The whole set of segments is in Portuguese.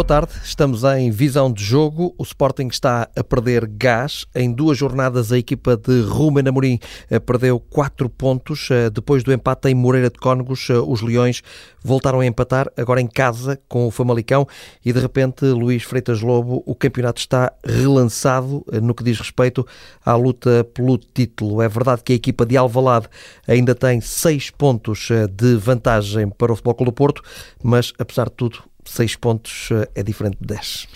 Boa tarde, estamos em visão de jogo. O Sporting está a perder gás. Em duas jornadas, a equipa de Ruben Amorim eh, perdeu quatro pontos. Eh, depois do empate em Moreira de Cónegos, eh, os Leões voltaram a empatar, agora em casa, com o Famalicão. E de repente, Luís Freitas Lobo, o campeonato está relançado no que diz respeito à luta pelo título. É verdade que a equipa de Alvalade ainda tem seis pontos de vantagem para o Futebol Clube do Porto, mas apesar de tudo, 6 pontos eh, é diferente de 10.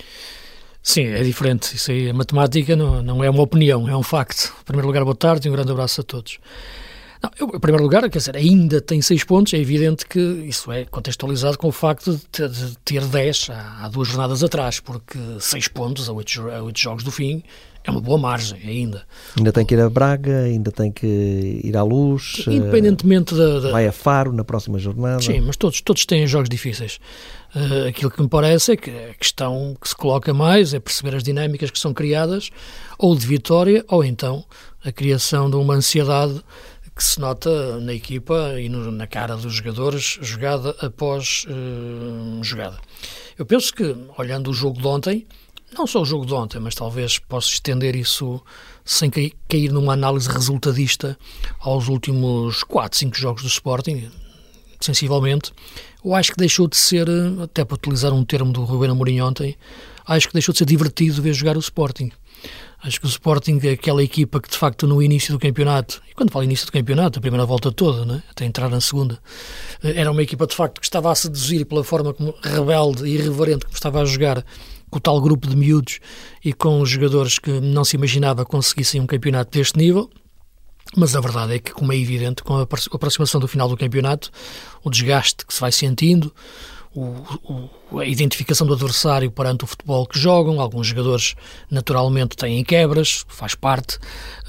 Sim, é diferente. Isso aí, a matemática não, não é uma opinião, é um facto. Em primeiro lugar, boa tarde e um grande abraço a todos. Não, eu, em primeiro lugar, quer dizer, ainda tem 6 pontos, é evidente que isso é contextualizado com o facto de ter, de ter 10 há, há, duas jornadas atrás, porque 6 pontos a 8, a 8 jogos do fim é uma boa margem ainda. Ainda tem que ir a Braga, ainda tem que ir à luz. Independentemente da, da... Vai a Faro na próxima jornada. Sim, mas todos, todos têm jogos difíceis. Uh, aquilo que me parece é que a questão que se coloca mais é perceber as dinâmicas que são criadas, ou de vitória, ou então a criação de uma ansiedade que se nota na equipa e no, na cara dos jogadores, jogada após uh, jogada. Eu penso que, olhando o jogo de ontem, não só o jogo de ontem, mas talvez possa estender isso sem cair numa análise resultadista aos últimos 4, 5 jogos do Sporting, sensivelmente, eu acho que deixou de ser, até para utilizar um termo do Ruben Amorim ontem, acho que deixou de ser divertido ver jogar o Sporting. Acho que o Sporting é aquela equipa que, de facto, no início do campeonato, e quando falo início do campeonato, a primeira volta toda, né, até entrar na segunda, era uma equipa, de facto, que estava a seduzir pela forma como rebelde e irreverente como estava a jogar com o tal grupo de miúdos e com os jogadores que não se imaginava conseguissem um campeonato deste nível. Mas a verdade é que, como é evidente, com a aproximação do final do campeonato, o desgaste que se vai sentindo, o, o, a identificação do adversário perante o futebol que jogam, alguns jogadores naturalmente têm quebras, faz parte,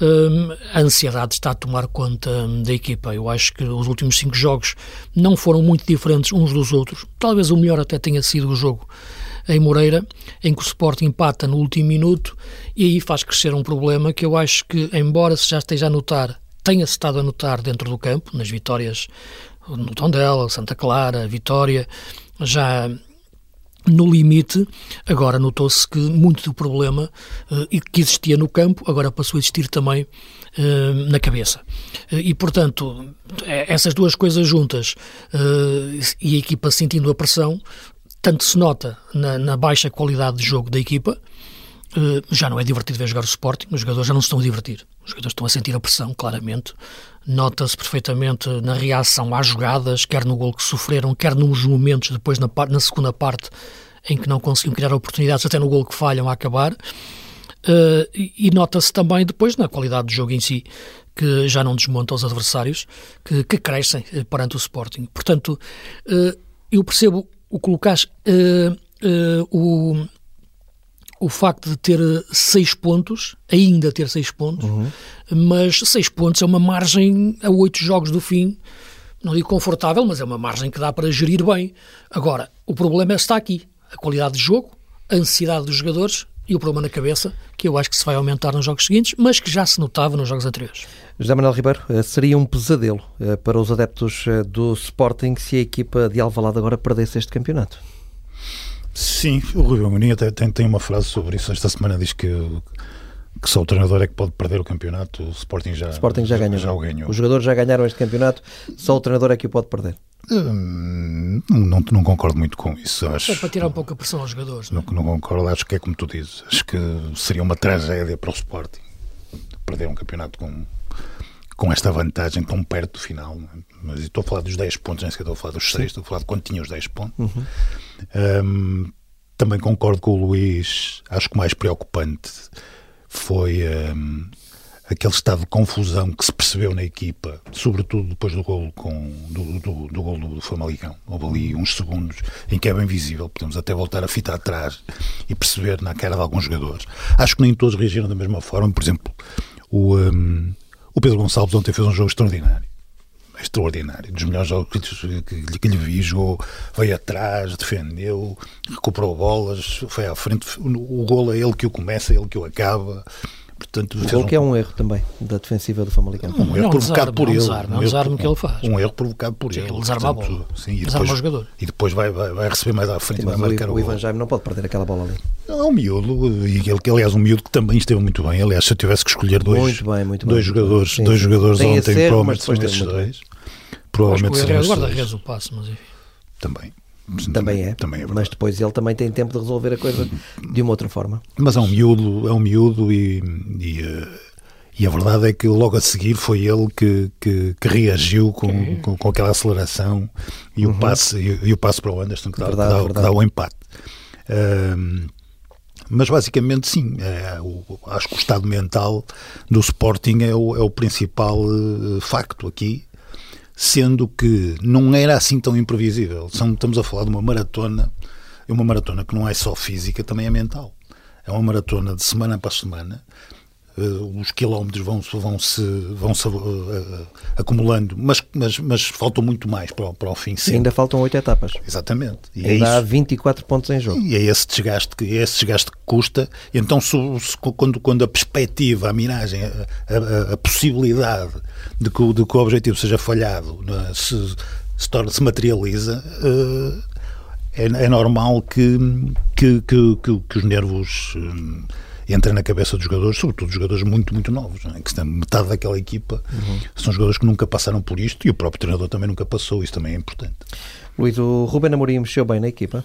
hum, a ansiedade está a tomar conta hum, da equipa. Eu acho que os últimos cinco jogos não foram muito diferentes uns dos outros, talvez o melhor até tenha sido o jogo em Moreira, em que o Sport empata no último minuto e aí faz crescer um problema que eu acho que, embora se já esteja a notar, tenha-se estado a notar dentro do campo, nas vitórias no Tondela, Santa Clara, Vitória, já no limite, agora notou-se que muito do problema uh, que existia no campo agora passou a existir também uh, na cabeça. Uh, e, portanto, essas duas coisas juntas e a equipa sentindo a pressão tanto se nota na, na baixa qualidade de jogo da equipa, Uh, já não é divertido ver jogar o Sporting, os jogadores já não se estão a divertir. Os jogadores estão a sentir a pressão, claramente. Nota-se perfeitamente na reação às jogadas, quer no gol que sofreram, quer nos momentos depois na, na segunda parte em que não conseguiam criar oportunidades, até no gol que falham a acabar. Uh, e, nota-se também depois na qualidade do jogo em si, que já não desmonta os adversários, que, que crescem uh, perante o Sporting. Portanto, eu percebo o colocares uh, uh, o, o facto de ter seis pontos, ainda ter seis pontos, uhum. mas seis pontos é uma margem a oito jogos do fim, não digo confortável, mas é uma margem que dá para gerir bem. Agora, o problema é está aqui, a qualidade de jogo, a ansiedade dos jogadores e o problema na cabeça, que eu acho que se vai aumentar nos jogos seguintes, mas que já se notava nos jogos anteriores. José Manuel Ribeiro, eh, seria um pesadelo eh, para os adeptos eh, do Sporting se a equipa de Alvalade agora perdesse este campeonato? Sim, o Rui Maninha tem, tem uma frase sobre isso. Esta semana diz que, que só o treinador é que pode perder o campeonato. O Sporting já, Sporting já, ganhou. já o ganhou. Os jogadores já ganharam este campeonato, só o treinador é que o pode perder. Hum, não, não, concordo muito com isso. Acho, é para tirar um pouco a pressão aos jogadores. Não, não, não concordo, acho que é como tu dizes. Acho que seria uma tragédia para o Sporting perder um campeonato com, com esta vantagem tão perto do final. É? Mas estou a falar dos 10 pontos, nem sequer estou a falar dos 6, estou a falar de quando tinha os 10 pontos. Uhum. Um, também concordo com o Luís, acho que o mais preocupante foi um, aquele estado de confusão que se percebeu na equipa, sobretudo depois do gol com, do, do, do gol do Famalicão. Houve ali uns segundos em que é bem visível, podemos até voltar a fita atrás e perceber na cara de alguns jogadores. Acho que nem todos reagiram da mesma forma, por exemplo, o, um, o Pedro Gonçalves ontem fez um jogo extraordinário. Extraordinário, dos melhores jogos que, que, que lhe vi, jogou, veio atrás, defendeu, recuperou bolas, foi à frente, o, o golo é ele que o começa, é ele que o acaba, Portanto, o gol um... que é um erro também da defensiva do Famalicão. Um, um erro provocado por ele. um, desarme que ele faz. Um erro provocado por ele. Ele desarma a bola. Sim, e depois, o jogador. E depois vai, vai, vai receber mais à frente sim, vai marcar o, o, o Ivan Jaime não pode perder aquela bola ali. Não, é um miúdo, e ele, aliás, um miúdo que também esteve muito bem. Aliás, se eu tivesse que escolher dois, muito bem, muito dois bem. jogadores, sim, dois sim. jogadores Tem ontem, ser, provavelmente são depois estes muito dois. Provavelmente Acho que seriam o o passe, mas enfim. Também. Também é, também é mas depois ele também tem tempo de resolver a coisa de uma outra forma. Mas é um miúdo, é um miúdo e, e, uh, e a verdade é que logo a seguir foi ele que, que, que reagiu com, com, com, aquela aceleração e, Uhum. o passe, e, e, o passe para o Anderson que dá, Verdade, que dá, que dá o empate. Uh, mas basicamente sim, é, o, acho que o estado mental do Sporting é o, é o principal uh, facto aqui, sendo que não era assim tão imprevisível. Estamos a falar de uma maratona, uma maratona que não é só física, também é mental. É uma maratona de semana para semana. Uh, os quilómetros vão, vão se, vão -se uh, acumulando, mas, mas, mas faltam muito mais para, o- para o fim. Ainda faltam oito etapas. Exatamente. E é Ainda há isso. 24 pontos em jogo. E é esse desgaste que, é esse desgaste que custa. Então, se, se- quando, quando a perspectiva, a miragem, a, a- a possibilidade de que, o- de que o objetivo seja falhado é? se, se, torna, se materializa, eh, é, é normal que, que, que, que- que os nervos entrem na cabeça dos jogadores, sobretudo jogadores muito, muito novos, não é? que estão, metade daquela equipa são jogadores que nunca passaram por isto e o próprio treinador também nunca passou, isso também é importante. Luís, o Ruben Amorim mexeu bem na equipa.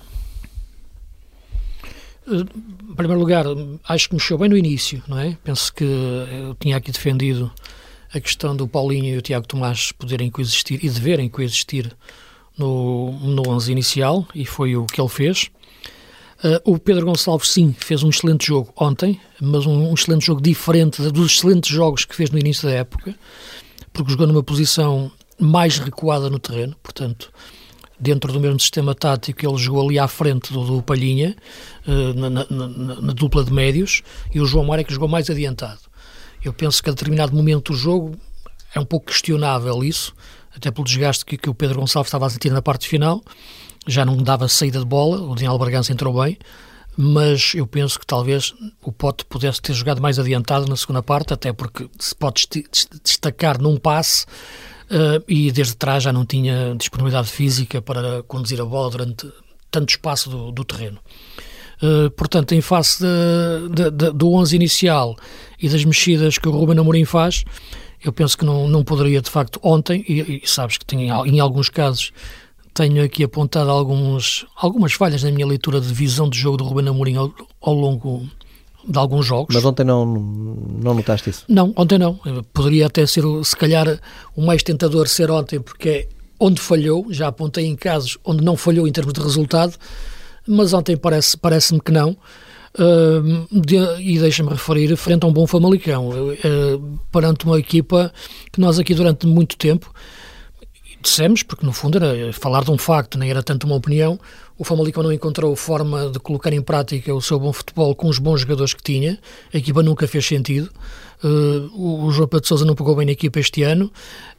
Em primeiro lugar, acho que mexeu bem no início, não é? Penso que eu tinha aqui defendido a questão do Paulinho e o Tiago Tomás poderem coexistir e deverem coexistir no, no 11 inicial e foi o que ele fez. Uh, o Pedro Gonçalves, sim, fez um excelente jogo ontem, mas um, um excelente jogo diferente dos excelentes jogos que fez no início da época, porque jogou numa posição mais recuada no terreno, portanto, dentro do mesmo sistema tático, ele jogou ali à frente do, do Palhinha, uh, na, na- na- na dupla de médios, e o João Mário é que jogou mais adiantado. Eu penso que a determinado momento do jogo é um pouco questionável isso, até pelo desgaste que, que o Pedro Gonçalves estava a sentir na parte final, já não dava saída de bola, o Daniel Bargança entrou bem, mas eu penso que talvez o Pote pudesse ter jogado mais adiantado na segunda parte, até porque se pode destacar num passe eh, e desde trás já não tinha disponibilidade física para conduzir a bola durante tanto espaço do, do terreno. Uh, portanto, em face de- de- de- do 11 inicial e das mexidas que o Ruben Amorim faz, eu penso que não, não poderia, de facto, ontem, e, e sabes que tem, em alguns casos tenho aqui apontado alguns, algumas falhas na minha leitura de visão de jogo do Ruben Amorim ao, ao longo de alguns jogos. Mas ontem não, não notaste isso. Não, ontem não. Poderia até ser, se calhar, o mais tentador ser ontem, porque é onde falhou. Já apontei em casos onde não falhou em termos de resultado, mas ontem parece- parece-me que não. Ahm, de- e deixa-me referir, frente a um bom Famalicão, uh, perante uma equipa que nós aqui durante muito tempo dissemos, porque no fundo era falar de um facto, nem era tanto uma opinião, o Famalicão não encontrou forma de colocar em prática o seu bom futebol com os bons jogadores que tinha, a equipa nunca fez sentido, Uh, o João Pedro Sousa não pegou bem na equipa este ano,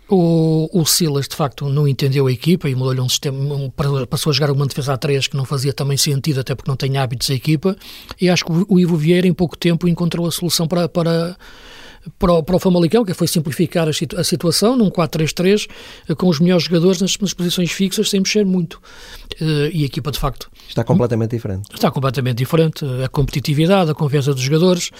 o, o Silas de facto não entendeu a equipa e mudou-lhe um sistema, um- passou a jogar uma defesa a 3 que não fazia também sentido, até porque não tem hábitos a equipa, e acho que o, o Ivo Vieira em pouco tempo encontrou a solução para, para, para o, para o Famalicão, que foi simplificar a, situ- a situação num 4-3-3 eh, com os melhores jogadores nas, nas posições fixas sem mexer muito. Eh, e a equipa, de facto, Está completamente diferente. está completamente diferente. A competitividade, a confiança dos jogadores.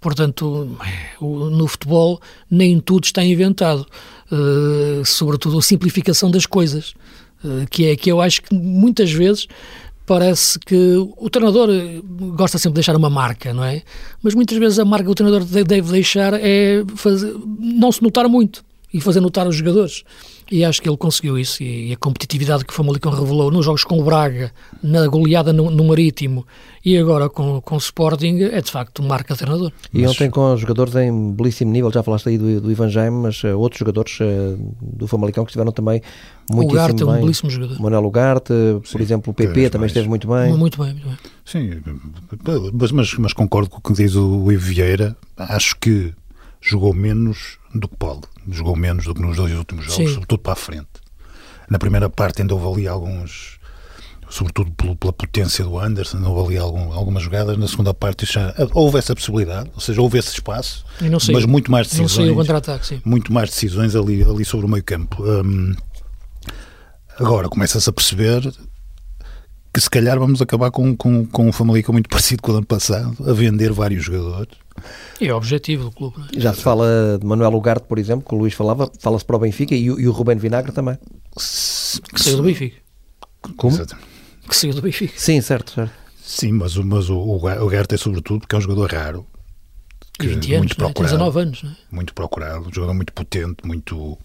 Portanto, no futebol nem tudo está inventado. Eh, sobretudo a simplificação das coisas, que é que eu acho que muitas vezes parece que o treinador eh, gosta sempre de deixar uma marca, não é? Mas muitas vezes a marca que o treinador de- deve deixar é fazer, não se notar muito e fazer notar os jogadores. E acho que ele conseguiu isso. E a competitividade que o Famalicão revelou nos jogos com o Braga, na goleada no, no Marítimo e agora com, com o Sporting, é de facto marca de treinador. E Mas- ontem com os jogadores em belíssimo nível, já falaste aí do, do Ivan Jaime, mas eh, outros jogadores eh, do Famalicão que estiveram também o muitíssimo Ugarte é um bem. belíssimo jogador. Manuel Ugarte, por Sim, exemplo, o PP também mais. esteve muito bem. Muito bem, muito bem. Sim, mas, mas, mas concordo com o que diz o Ivo Vieira. Acho que jogou menos do que pode. Jogou menos do que nos dois últimos jogos, Sim. sobretudo para a frente. Na primeira parte ainda houve ali alguns. sobretudo pela potência do Anderson, houve ali algum, algumas jogadas. Na segunda parte já houve essa possibilidade, ou seja, houve esse espaço, mas muito mais decisões. Muito mais decisões ali, ali sobre o meio campo. Um, agora começa-se a perceber que se calhar vamos acabar com, com, com um Famalicão muito parecido com o ano passado, a vender vários jogadores. E é o objetivo do clube. É? Já se fala de Manuel Ugarte, por exemplo, que o Luís falava, fala-se para o Benfica e, e o Rubén Vinagre também. Que saiu do Benfica. Como? Que saiu do Benfica. Sim, certo, certo. Sim, mas, mas o, o Ugarte é sobretudo porque é um jogador raro. Que 20 anos, muito procurado, né? 19 anos. Né? Muito procurado, um jogador muito potente, muito,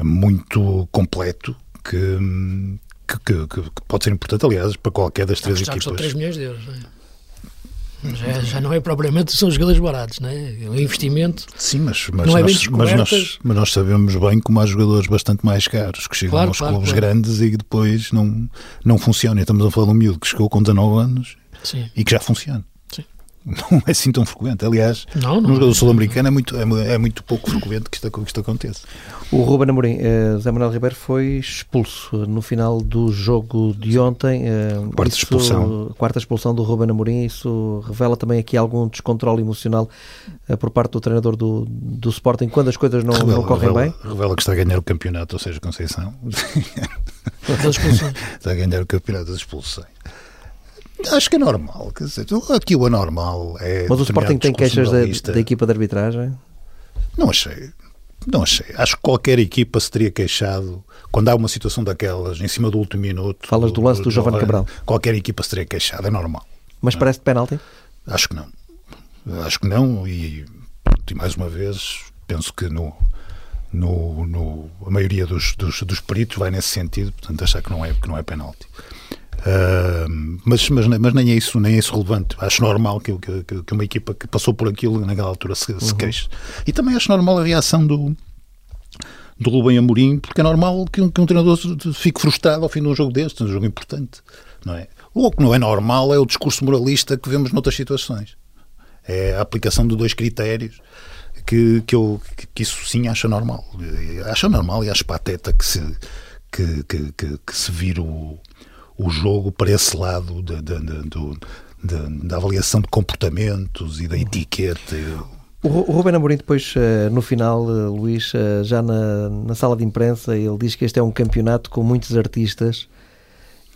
muito completo, que, que, que, que, pode ser importante, aliás, para qualquer das três equipas. São 3 milhões de euros, não é? Já, já, não é propriamente, são jogadores baratos, não é? O investimento. Sim, mas, mas, não é nós, mas, nós, mas nós sabemos bem como há jogadores bastante mais caros que chegam claro, aos claro, clubes claro. grandes e que depois não, não funcionam. Estamos a falar de um miúdo que chegou com 19 anos Sim. e que já funciona não é assim tão frequente. Aliás, não, não, no jogador sul-americano é muito, é, é, muito pouco frequente que isto, que isto aconteça. O Ruben Amorim, uh, Zé Manuel Ribeiro foi expulso no final do jogo de ontem. Uh, quarta isso, expulsão. Quarta expulsão do Ruben Amorim. Isso revela também aqui algum descontrole emocional uh, por parte do treinador do, do Sporting quando as coisas não, revela, não correm revela, bem? Revela que está a ganhar o campeonato, ou seja, Conceição. está a ganhar o campeonato das expulsões. Acho que é normal. Quer dizer, aqui o anormal é. Mas o Sporting tem queixas da, da, equipa de arbitragem? Não achei. Não achei. Acho que qualquer equipa se teria queixado quando há uma situação daquelas em cima do último minuto. Falas do lance do, do Giovanni Cabral. Qualquer equipa se teria queixado, é normal. Mas não. parece penalti? Acho que não. Acho que não. E, e mais uma vez, penso que no, no, no, a maioria dos, dos, dos peritos vai nesse sentido, portanto, achar que não é, que não é penalti. Uh, mas, mas, mas nem é isso nem é isso relevante. Acho normal que, que, que uma equipa que passou por aquilo naquela altura se, se uhum. queixe. E também acho normal a reação do, do Rubem Amorim, porque é normal que um, que um treinador fique frustrado ao fim de um jogo deste, um jogo importante. Não é? O que não é normal é o discurso moralista que vemos noutras situações. É a aplicação de dois critérios que, que, eu, que isso sim acho normal. Acho normal e acho pateta que se, que, que, que, que se vira o o jogo para esse lado de, de, de, da avaliação de comportamentos e da etiqueta. O Ruben Amorim depois, eh, no final, eh, Luís, eh, já na, na sala de imprensa, ele diz que este é um campeonato com muitos artistas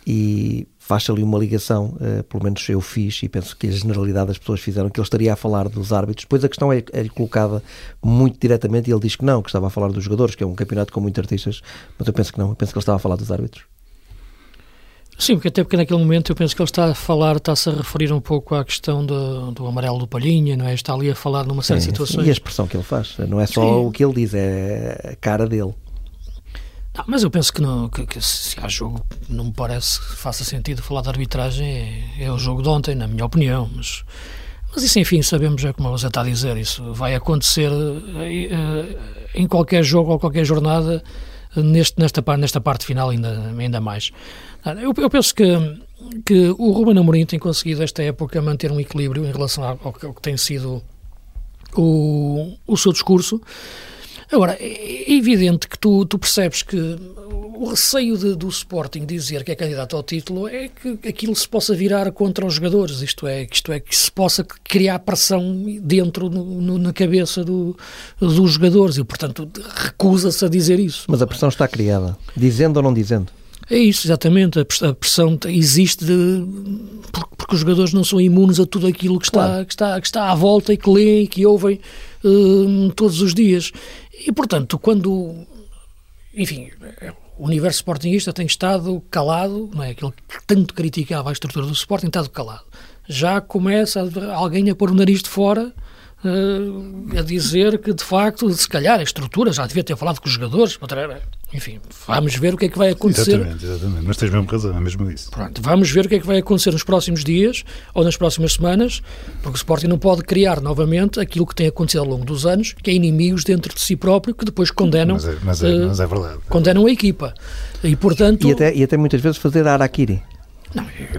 e faz ali uma ligação, pelo menos eu fiz e penso que a generalidade das pessoas fizeram, que ele estaria a falar dos árbitros. Depois a questão é, é colocada muito diretamente e ele diz que não, que estava a falar dos jogadores, que é um campeonato com muitos artistas, mas eu penso que não, eu penso que ele estava a falar dos árbitros. Sim, porque até porque naquele momento eu penso que ele está a falar, está-se a referir um pouco à questão do, do amarelo do Palhinha, não é? Está ali a falar numa série de situações. E a expressão que ele faz, não é só Sim. o que ele diz, é a cara dele. Não, mas eu penso que, não, que, que, se há jogo, não me parece que faça sentido falar de arbitragem, é, é, o jogo de ontem, na minha opinião, mas, mas isso enfim, sabemos, é como você está a dizer, isso vai acontecer eh, eh, em qualquer jogo ou qualquer jornada, neste, nesta, nesta parte final ainda, ainda mais. Eu, eu penso que, que o Ruben Amorim tem conseguido esta época manter um equilíbrio em relação ao, ao que tem sido o, o seu discurso. Agora, é evidente que tu, tu percebes que o receio de, do Sporting dizer que é candidato ao título é que aquilo se possa virar contra os jogadores, isto é, isto é que se possa criar pressão dentro no, no, na cabeça do, dos jogadores e, portanto, recusa-se a dizer isso. Mas a pressão está criada, dizendo ou não dizendo? É isso, exatamente. A pressão existe de, porque os jogadores não são imunes a tudo aquilo que está, claro. que está, que está à volta e que leem e que ouvem uh, todos os dias. E, portanto, quando. Enfim, o universo sportingista tem estado calado, não é? Aquilo que tanto criticava a estrutura do Sporting, estado calado. Já começa alguém a pôr o nariz de fora uh, a dizer que, de facto, se calhar a estrutura já devia ter falado com os jogadores. Enfim, vamos ver o que é que vai acontecer. Exatamente, exatamente. Mas tens mesmo razão, é mesmo isso. Pronto, vamos ver o que é que vai acontecer nos próximos dias ou nas próximas semanas, porque o Sporting não pode criar novamente aquilo que tem acontecido ao longo dos anos, que é inimigos dentro de si próprio que depois condenam, mas é, mas é, uh, mas é verdade. condenam a equipa. E, portanto... E até, e até muitas vezes fazer a araquiri.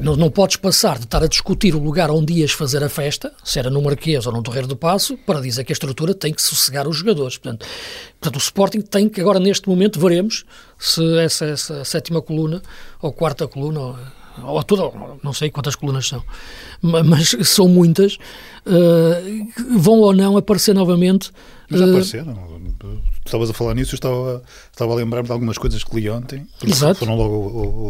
Não, não, podes passar de estar a discutir o lugar onde ias fazer a festa, se era no Marquês ou no Torreiro do Passo, para dizer que a estrutura tem que sossegar os jogadores. Portanto, portanto o Sporting tem que, agora neste momento, veremos se essa, essa sétima coluna ou quarta coluna. Ou, ou toda, não sei quantas colunas são, mas são muitas, uh, vão ou não aparecer novamente. Já uh, apareceram estavas a falar nisso, eu estava, estava a lembrar-me de algumas coisas que li ontem, Exato. foram logo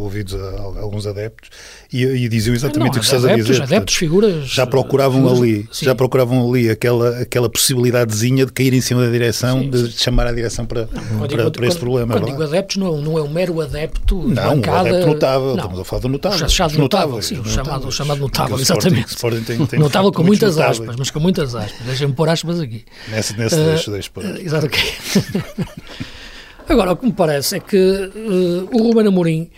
ouvidos a, alguns adeptos, e, e diziam exatamente não, o que estás adeptos, a dizer. Adeptos, Portanto, figuras. Já procuravam figuras, ali, sim. já procuravam ali aquela, aquela possibilidadezinha de cair em cima da direção, sim, de sim. chamar a direção para, não, para, para este problema. Quando digo adeptos, não, não é um mero adepto. Não, bancada, um adepto notável, não. estamos a falar do notável. Chamado notável, sim, o chamado, chamado notável, exatamente. Sporting, Sporting tem, tem notável com muitas notáveis. aspas, mas com muitas aspas. Deixa-me pôr aspas aqui. Nesse, nesse uh, deixo, deixo pôr. Exato, ok. Agora, o que me parece é que uh, o Ruben Amorim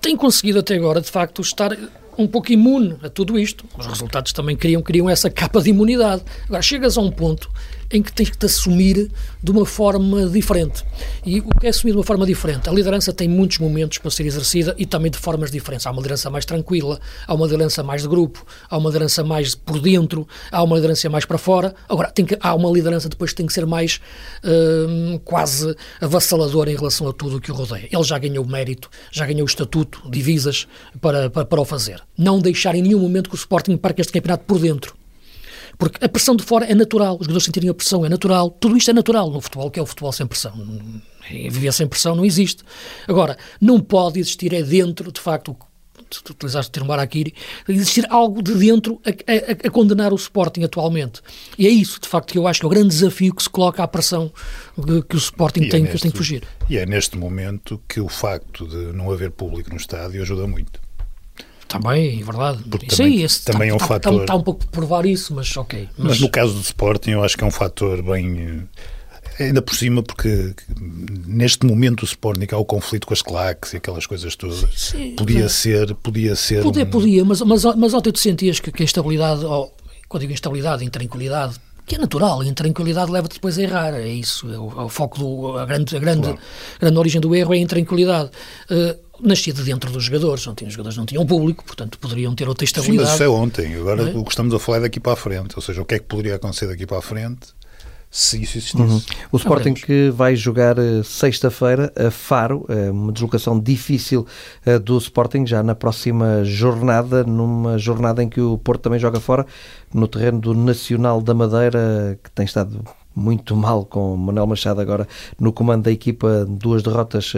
tem conseguido até agora, de facto, estar um pouco imune a tudo isto. Os resultados também criam, criam essa capa de imunidade. Agora, chegas a um ponto em que tens que te assumir de uma forma diferente. E o que é assumir de uma forma diferente? A liderança tem muitos momentos para ser exercida e também de formas diferentes. Há uma liderança mais tranquila, há uma liderança mais de grupo, há uma liderança mais por dentro, há uma liderança mais para fora. Agora, tem que, há uma liderança depois que tem que ser mais hum, quase avassaladora em relação a tudo o que o rodeia. Ele já ganhou mérito, já ganhou estatuto, divisas para, para, para o fazer. Não deixar em nenhum momento que o Sporting parque este campeonato por dentro. Porque a pressão de fora é natural, os jogadores sentirem a pressão é natural, tudo isto é natural no futebol, que é o futebol sem pressão. Viver sem pressão não existe. Agora, não pode existir é dentro, de facto, tu utilizaste o termo Araquiri, existir algo de dentro a, a, a, condenar o Sporting atualmente. E é isso, de facto, que eu acho que é o grande desafio que se coloca à pressão que, que o Sporting é tem, neste, que tem que fugir. E é neste momento que o facto de não haver público no estádio ajuda muito. Também, é verdade. Porque isso também, aí, esse também tá, é um tá, fator. Está, um pouco por provar isso, mas ok. Mas... mas... no caso do Sporting, eu acho que é um fator bem. Eh, ainda por cima, porque neste momento o Sporting há o conflito com as claques e aquelas coisas todas. Sim, podia é. ser, podia ser. Podia, um... podia, mas, mas, mas ontem tu sentias que, que a instabilidade, ou, quando digo instabilidade, intranquilidade, que é natural, e a intranquilidade leva-te depois a errar, é isso, é o, é o foco, do, a grande, a grande, claro. grande origem do erro é a intranquilidade. Uh, nascia de dentro dos jogadores, não tinha, os jogadores não tinham público, portanto poderiam ter outra estabilidade. Sim, mas isso é ontem, agora é? o que estamos a falar é daqui para a frente, ou seja, o que é que poderia acontecer daqui para a frente se isso existisse. Uhum. O Sporting que vai jogar uh, sexta-feira a Faro, uh, uma deslocação difícil uh, do Sporting já na próxima jornada, numa jornada em que o Porto também joga fora, no terreno do Nacional da Madeira, que tem estado muito mal com Manuel Machado agora no comando da equipa, duas derrotas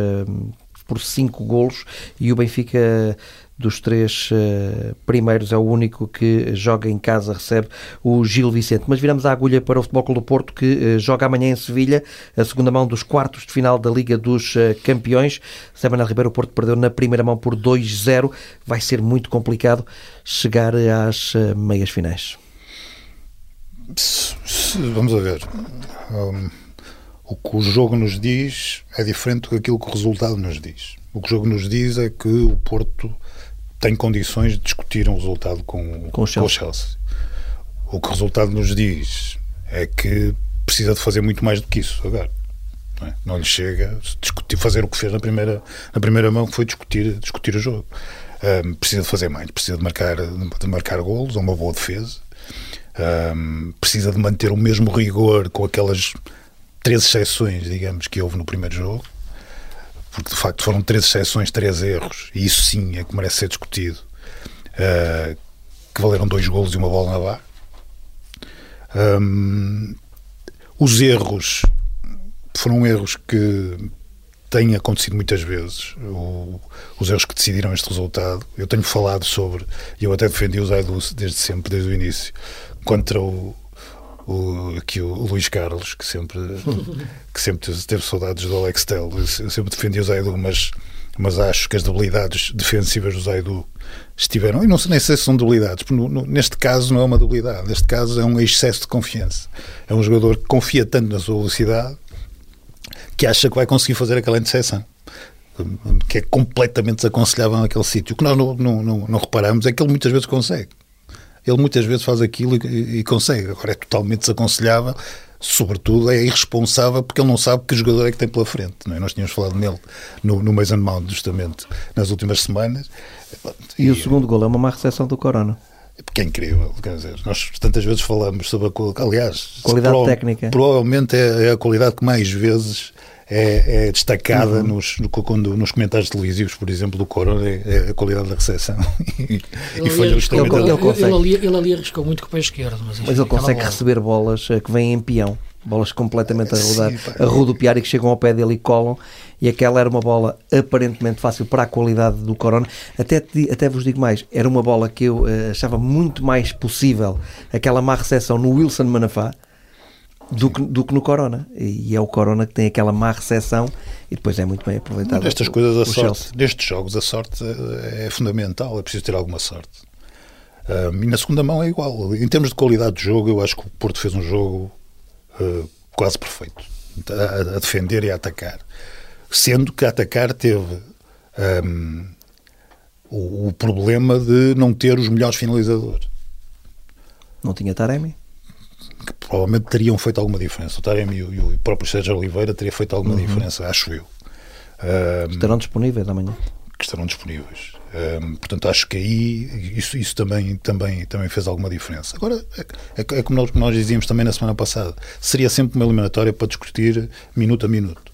por cinco golos e o Benfica dos três uh, primeiros é o único que joga em casa, recebe o Gil Vicente. Mas viramos a agulha para o Futebol Clube do Porto, que uh, joga amanhã em Sevilha, a segunda mão dos quartos de final da Liga dos uh, Campeões. Semanal Ribeiro, o Porto perdeu na primeira mão por 2-0. Vai ser muito complicado chegar às meias finais. Vamos a ver. Um, o que o jogo nos diz é diferente do que o resultado nos diz. O que o jogo nos diz é que o Porto tem condições de discutir um resultado com, com, o, Chelsea. com o Chelsea. O que o resultado nos diz é que precisa de fazer muito mais do que isso agora. Não, é? não lhe chega discutir, fazer o que fez na primeira, na primeira mão, que foi discutir, discutir o jogo. Um, precisa de fazer mais, precisa de marcar, de marcar golos, uma boa defesa, um, precisa de manter o mesmo rigor com aquelas três exceções, digamos, que houve no primeiro jogo porque de facto foram três exceções, três erros, e isso sim é que merece ser discutido, uh, que valeram dois golos e uma bola na barra. Um, os erros foram erros que têm acontecido muitas vezes, o, os erros que decidiram este resultado. Eu tenho falado sobre, e eu até defendi o Zaidu desde sempre, desde o início, contra o, o, aqui o, Luís Carlos, que sempre, que sempre teve saudades do Alex Tel. Eu sempre defendi o Zaidu, mas, mas acho que as debilidades defensivas do Zaidu estiveram, e não sei nem sei se são debilidades, porque no, no, neste caso não é uma debilidade, neste caso é um excesso de confiança. É um jogador que confia tanto na sua velocidade que acha que vai conseguir fazer aquela interseção que é completamente desaconselhável naquele sítio. O que nós não, não, não, não reparamos é que ele muitas vezes consegue ele muitas vezes faz aquilo e, e consegue. Agora é totalmente desaconselhável, sobretudo é irresponsável porque ele não sabe que jogador é que tem pela frente. Não é? Nós tínhamos falado nele no, no Mason Mount, justamente, nas últimas semanas. E, e o segundo gol é uma má recepção do Corona. Porque é incrível, dizer, nós tantas vezes falamos sobre a aliás, qualidade prova, técnica. Provavelmente é, é a qualidade que mais vezes é, é destacada uhum. nos, no, quando, nos comentários televisivos, por exemplo, do Corona, é, é a qualidade da recepção. e, e foi ele, ele, ele, ali, ele ali arriscou muito com o pé esquerdo. Mas, mas ele consegue bola. receber bolas eh, que vêm em peão bolas completamente a rodar, Sim, a rodopiar e que chegam ao pé dele e colam. E aquela era uma bola aparentemente fácil para a qualidade do Corona. Até, até vos digo mais, era uma bola que eu uh, achava muito mais possível aquela má recepção no Wilson Manafá do que, do que no Corona. E é o Corona que tem aquela má recepção e depois é muito bem aproveitado. Nestas coisas, a sorte, Chelsea. nestes jogos, a sorte é fundamental, é preciso ter alguma sorte. Um, e na segunda mão é igual. Em termos de qualidade de jogo, eu acho que o Porto fez um jogo uh, quase perfeito a, a, defender e a atacar. Sendo que a atacar teve um, o, o problema de não ter os melhores finalizadores. Não tinha Taremi? Que provavelmente teriam feito alguma diferença. O Taremi e o, próprio Sérgio Oliveira teria feito alguma uhum. diferença, acho eu. Um, estarão disponíveis amanhã? Que estarão disponíveis. Um, portanto, acho que aí isso, isso também, também, também fez alguma diferença. Agora, é, é, é como nós, nós dizíamos também na semana passada, seria sempre uma eliminatória para discutir minuto a minuto.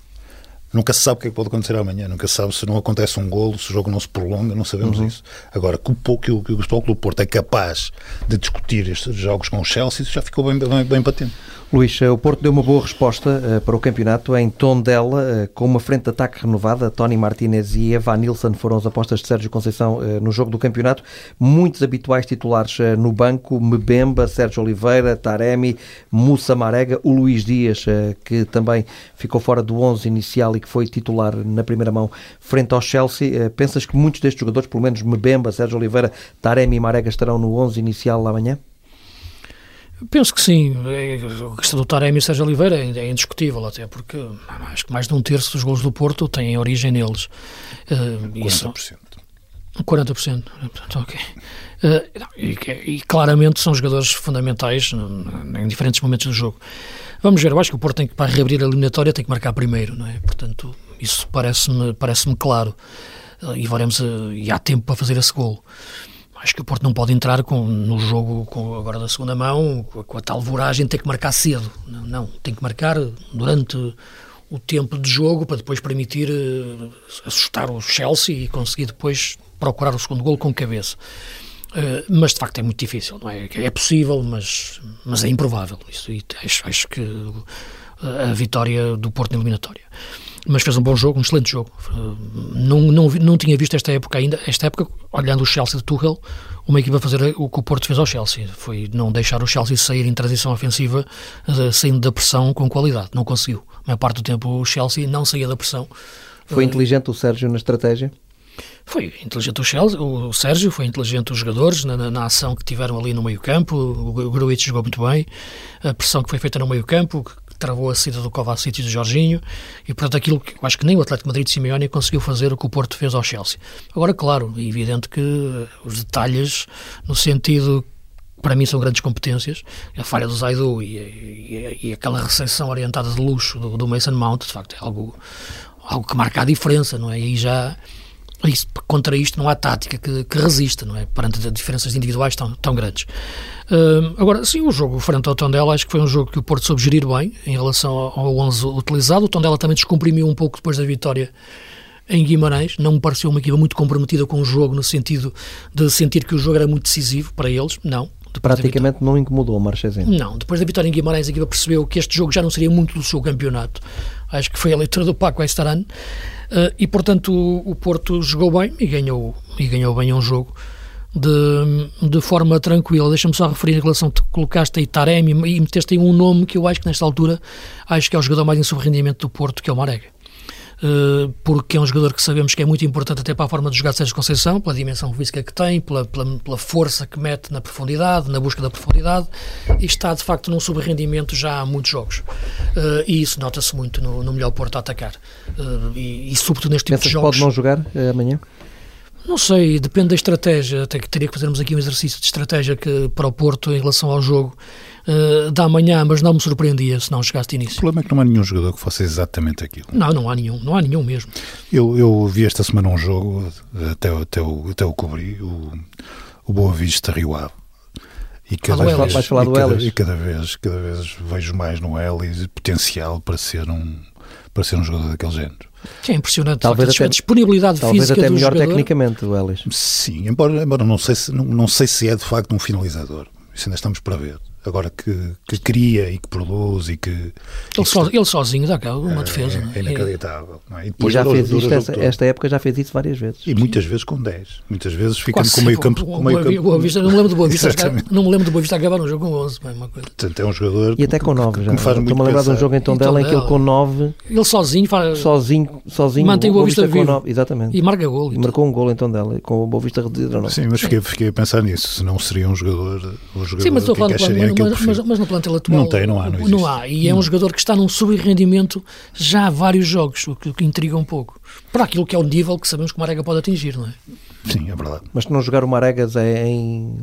Nunca se sabe o que é que pode acontecer amanhã, nunca se sabe se não acontece um golo, se o jogo não se prolonga, não sabemos uhum. isso. Agora, que o, que o, que o Futebol Clube Porto é capaz de discutir estes jogos com o Chelsea, isso já ficou bem, bem, bem patente. Luís, eh, o Porto deu uma boa resposta uh, para o campeonato em tom dela, uh, com uma frente de ataque renovada. Tony Martinez e Eva Nilsson foram as apostas de Sérgio Conceição no jogo do campeonato. Muitos habituais titulares no banco: Mbemba, Sérgio Oliveira, Taremi, Moussa Marega, o Luís Dias, que também ficou fora do 11 inicial e que foi titular na primeira mão frente ao Chelsea. pensas que muitos destes jogadores, pelo menos Mbemba, Sérgio Oliveira, Taremi e Marega, estarão no 11 inicial amanhã? Penso que sim. É, a questão do Taremi e Sérgio Oliveira é, é indiscutível, até porque acho que mais de um terço dos gols do Porto têm origem neles. Uh, 40%. 40%. ok. Uh, e, e, claramente são jogadores fundamentais em diferentes momentos do jogo. Vamos ver, eu acho que o Porto tem que, para reabrir a eliminatória, tem que marcar primeiro, não é? Portanto, isso parece-me parece claro. Uh, e, varemos, uh, e há tempo para fazer esse gol acho que o Porto não pode entrar com, no jogo com, agora da segunda mão com, com a tal voragem ter que marcar cedo. Não, não, tem que marcar durante o tempo de jogo para depois permitir uh, assustar o Chelsea e conseguir depois procurar o segundo gol com cabeça. Uh, mas de facto é muito difícil, não é? É possível, mas, mas é improvável. Isso, acho, acho que a vitória do Porto na eliminatória mas fez um bom jogo, um excelente jogo. Não, não, não tinha visto esta época ainda, esta época, olhando o Chelsea de Tuchel, uma equipa fazer o que o Porto fez ao Chelsea. Foi não deixar o Chelsea sair em transição ofensiva, eh, saindo da pressão com qualidade. Não conseguiu. A maior parte do tempo o Chelsea não saía da pressão. Foi uh, inteligente o Sérgio na estratégia? Foi inteligente o, Chelsea, o Sérgio, foi inteligente os jogadores na, na, na ação que tiveram ali no meio campo. O, o Gruitch jogou muito bem. A pressão que foi feita no meio campo, travou a saída do Kovacic e do Jorginho e, portanto, aquilo que eu acho que nem o Atlético Madrid de Simeone conseguiu fazer o que o Porto fez ao Chelsea. Agora, claro, é evidente que eh, os detalhes, no sentido para mim são grandes competências, a falha do Zaidu e, e, e aquela recepção orientada de luxo do, do, Mason Mount, de facto, é algo, algo que marca a diferença, não é? E já isso, contra isto não há tática que, que, resista, não é? Perante diferenças individuais tão, tão grandes. Uh, agora, sim, o jogo frente ao Tondela, acho que foi um jogo que o Porto soube gerir bem em relação ao 11 utilizado. O Tondela também descomprimiu um pouco depois da vitória em Guimarães. Não me pareceu uma equipa muito comprometida com o jogo, no sentido de sentir que o jogo era muito decisivo para eles. Não. Praticamente não incomodou o Marchezinho. Não, depois da vitória em Guimarães, a equipa percebeu que este jogo já não seria muito do seu campeonato. Acho que foi a leitura do Paco Estaran. Uh, e, portanto, o, o, Porto jogou bem e ganhou, e ganhou bem um jogo de, de forma tranquila. Deixa-me só referir em relação que colocaste aí Taremi e meteste aí um nome que eu acho que nesta altura acho que é o jogador mais em subrendimento do Porto, que é o Marega. Uh, porque é um jogador que sabemos que é muito importante até para a forma de jogar de Sérgio Conceição, pela dimensão física que tem, pela, pela, pela, força que mete na profundidade, na busca da profundidade, e está de facto num subrendimento já há muitos jogos. Uh, e isso nota-se muito no, no, melhor Porto a atacar. Uh, e, e, sobretudo neste tipo de jogos. pode não jogar amanhã? Não sei, depende da estratégia. Até que teria que fazermos aqui um exercício de estratégia que, para o Porto em relação ao jogo uh, da manhã, mas não me surpreendia se não chegasse de início. O problema é que não há nenhum jogador que fosse exatamente aquilo. Não, não há nenhum, não há nenhum mesmo. Eu, eu vi esta semana um jogo, até, até, o, até o cobri, o, o Boa Vista Rio Ave. E cada, vez, vais falar do cada, e cada vez, cada vez vejo mais no Ellis potencial para ser um, para ser um jogador daquele género. Que é impressionante. Talvez até, a disponibilidade talvez física até melhor jogador. tecnicamente, o Ellis. Sim, embora, embora não, sei se, não, não sei se é de facto um finalizador. Isso ainda estamos para ver agora que, que cria e que produz e que. Ele, so, ele sozinho dá cá uma é, defesa. É, é inacreditável. É? E, e, já fez isto, esta, esta, época já fez isso várias vezes. E muitas vezes com 10. Muitas vezes ficando com meio campo. Com meio campo. Boa Vista, não me lembro do Boa Vista, não me lembro do Boa Vista acabar um jogo com 11. Bem, uma coisa. Portanto, é um jogador. E até com 9 já. Estou-me a lembrar de um jogo em Tondela em que ele com 9. Ele sozinho faz. Sozinho, sozinho. Mantém o Boa Vista vivo. Exatamente. E marca gol. E marcou um gol em Tondela com o Boa Vista reduzido. Sim, mas fiquei a pensar nisso. Se não seria um jogador. Sim, mas estou a falar mas no plantel atual. Não tem, não há, não, não há. E é um jogador que está num sub-rendimento já há vários jogos, o que, o que, intriga um pouco. Para aquilo que é o nível que sabemos que o Marega pode atingir, não é? Sim, é verdade. Mas se não jogar o Maregas é em,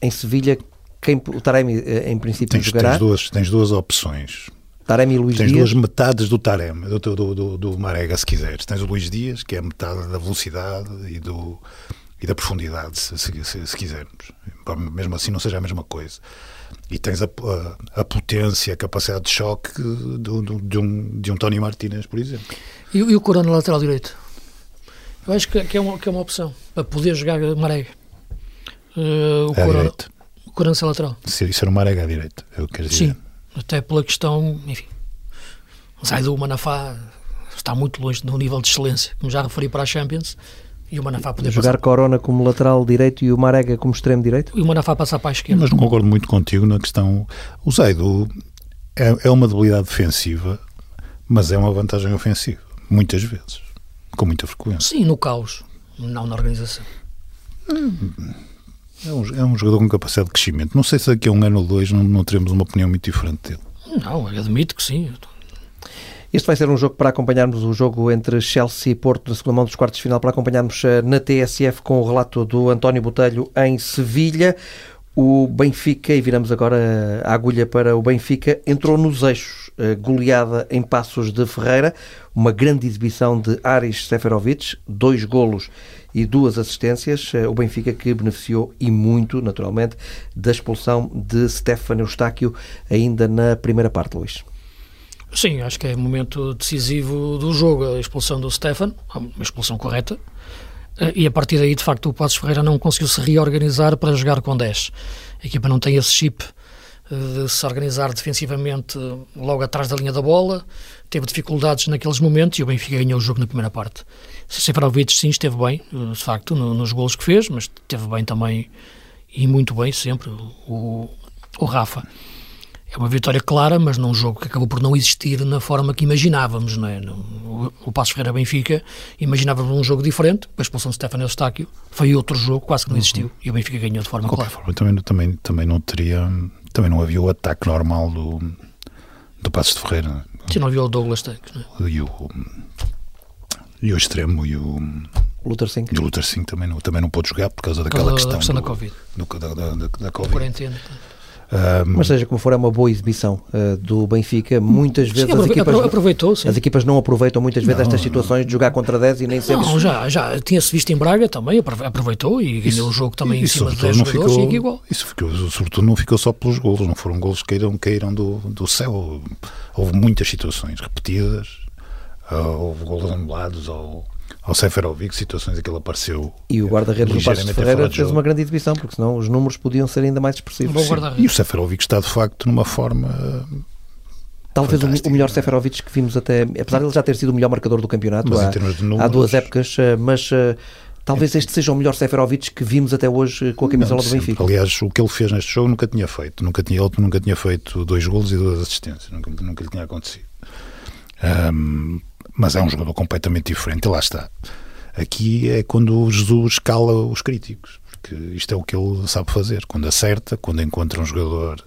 em Sevilha, quem, o Taremi eh, em princípio tens, jogará? Tens duas, tens duas opções. Taremi e Luís Tens Dias. duas metades do Taremi, do, do, do, do Marega, se quiseres. Tens o Luís Dias, que é a metade da velocidade e, do, e da profundidade, se, se, se quisermos. Mesmo assim não seja a mesma coisa e tens a, a, a, potência, a capacidade de choque do, do, de, um, de um Tony Martinez, por exemplo. E, e o Corona lateral direito? Eu acho que, que, é, uma, que é uma opção para poder jogar Marega. Uh, o, Corona, o Corona ser lateral. Se isso era o Marega à direita, eu quero dizer. Sim, até pela questão, enfim, Zaidu Manafá está muito longe do nível de excelência, como já referi para a Champions, e o Manafá poder Jogar passar... Corona como lateral direito e o Marega como extremo direito? E o Manafá passar para a esquerda. Mas não concordo muito contigo na questão. O Zaido é, é uma debilidade defensiva, mas é uma vantagem ofensiva, muitas vezes, com muita frequência. Sim, no caos, não na organização. É um, é um jogador com capacidade de crescimento. Não sei se daqui a um ano ou dois não, não teremos uma opinião muito diferente dele. Não, eu admito que sim. Este vai ser um jogo para acompanharmos o jogo entre Chelsea e Porto na segunda mão dos quartos de final, para acompanharmos eh, na TSF com o relato do António Botelho em Sevilha. O Benfica, e viramos agora a agulha para o Benfica, entrou nos eixos, eh, goleada em Passos de Ferreira, uma grande exibição de Aris Seferovic, dois golos e duas assistências. Eh, o Benfica que beneficiou e muito, naturalmente, da expulsão de Stefano Eustáquio ainda na primeira parte, Luís. Sim, acho que é o momento decisivo do jogo, a expulsão do Stefan, uma expulsão correta, eh, e a partir daí, de facto, o Passos Ferreira não conseguiu se reorganizar para jogar com 10. A equipa não tem esse chip eh, de se organizar defensivamente logo atrás da linha da bola, teve dificuldades naqueles momentos e o Benfica ganhou o jogo na primeira parte. Seferovic sim esteve bem, eh, de facto, nos golos que fez, mas esteve bem também e muito bem sempre o, o Rafa. É uma vitória clara, mas num jogo que acabou por não existir na forma que imaginávamos. Não é? O, o Passo Ferreira Benfica imaginávamos um jogo diferente, a expulsão de Stefano Eustáquio foi outro jogo, quase que não existiu, uhum. e o Benfica ganhou de forma de clara. Forma, também, também, também não teria, também não havia o ataque normal do, do Passos de Ferreira. Sim, não havia o Douglas Tanques, não é? E o, e o extremo e o Luther Singh. E o Luther Singh também não, também não pôde jogar por causa daquela da, questão, questão do, da Covid. Do, da, da, da, da Covid. Quarentena. Um, Mas seja como for, é uma boa exibição uh, do Benfica. Muitas vezes sim, as equipas aproveitou, sim. as equipas não aproveitam muitas vezes não, estas situações de jogar contra 10 e nem sempre. Não, já, já tinha-se visto em Braga também, aproveitou e ganhou isso, o jogo também em cima de 10 jogadores ficou, e igual. Isso ficou, sobretudo não ficou só pelos golos, não foram golos que caíram, caíram do, do céu. Houve muitas situações repetidas, uh, houve golos anulados ou ao Seferovic, situações em que ele apareceu. E o guarda-redes do Passos de Ferreira fez uma grande exibição, porque senão os números podiam ser ainda mais expressivos. e o Seferovic está de facto numa forma. Talvez o melhor Seferovic que vimos até, apesar de ele já ter sido o melhor marcador do campeonato há, números, há, duas épocas, eh, mas uh, talvez este seja o melhor Seferovic que vimos até hoje com a camisola Não, do Benfica. Aliás, o que ele fez neste jogo nunca tinha feito. Nunca tinha, ele nunca tinha feito dois golos e duas assistências. Nunca, nunca lhe tinha acontecido. Um, mas é um jogador completamente diferente. E lá está. Aqui é quando Jesus cala os críticos, porque isto é o que ele sabe fazer. Quando acerta, quando encontra um jogador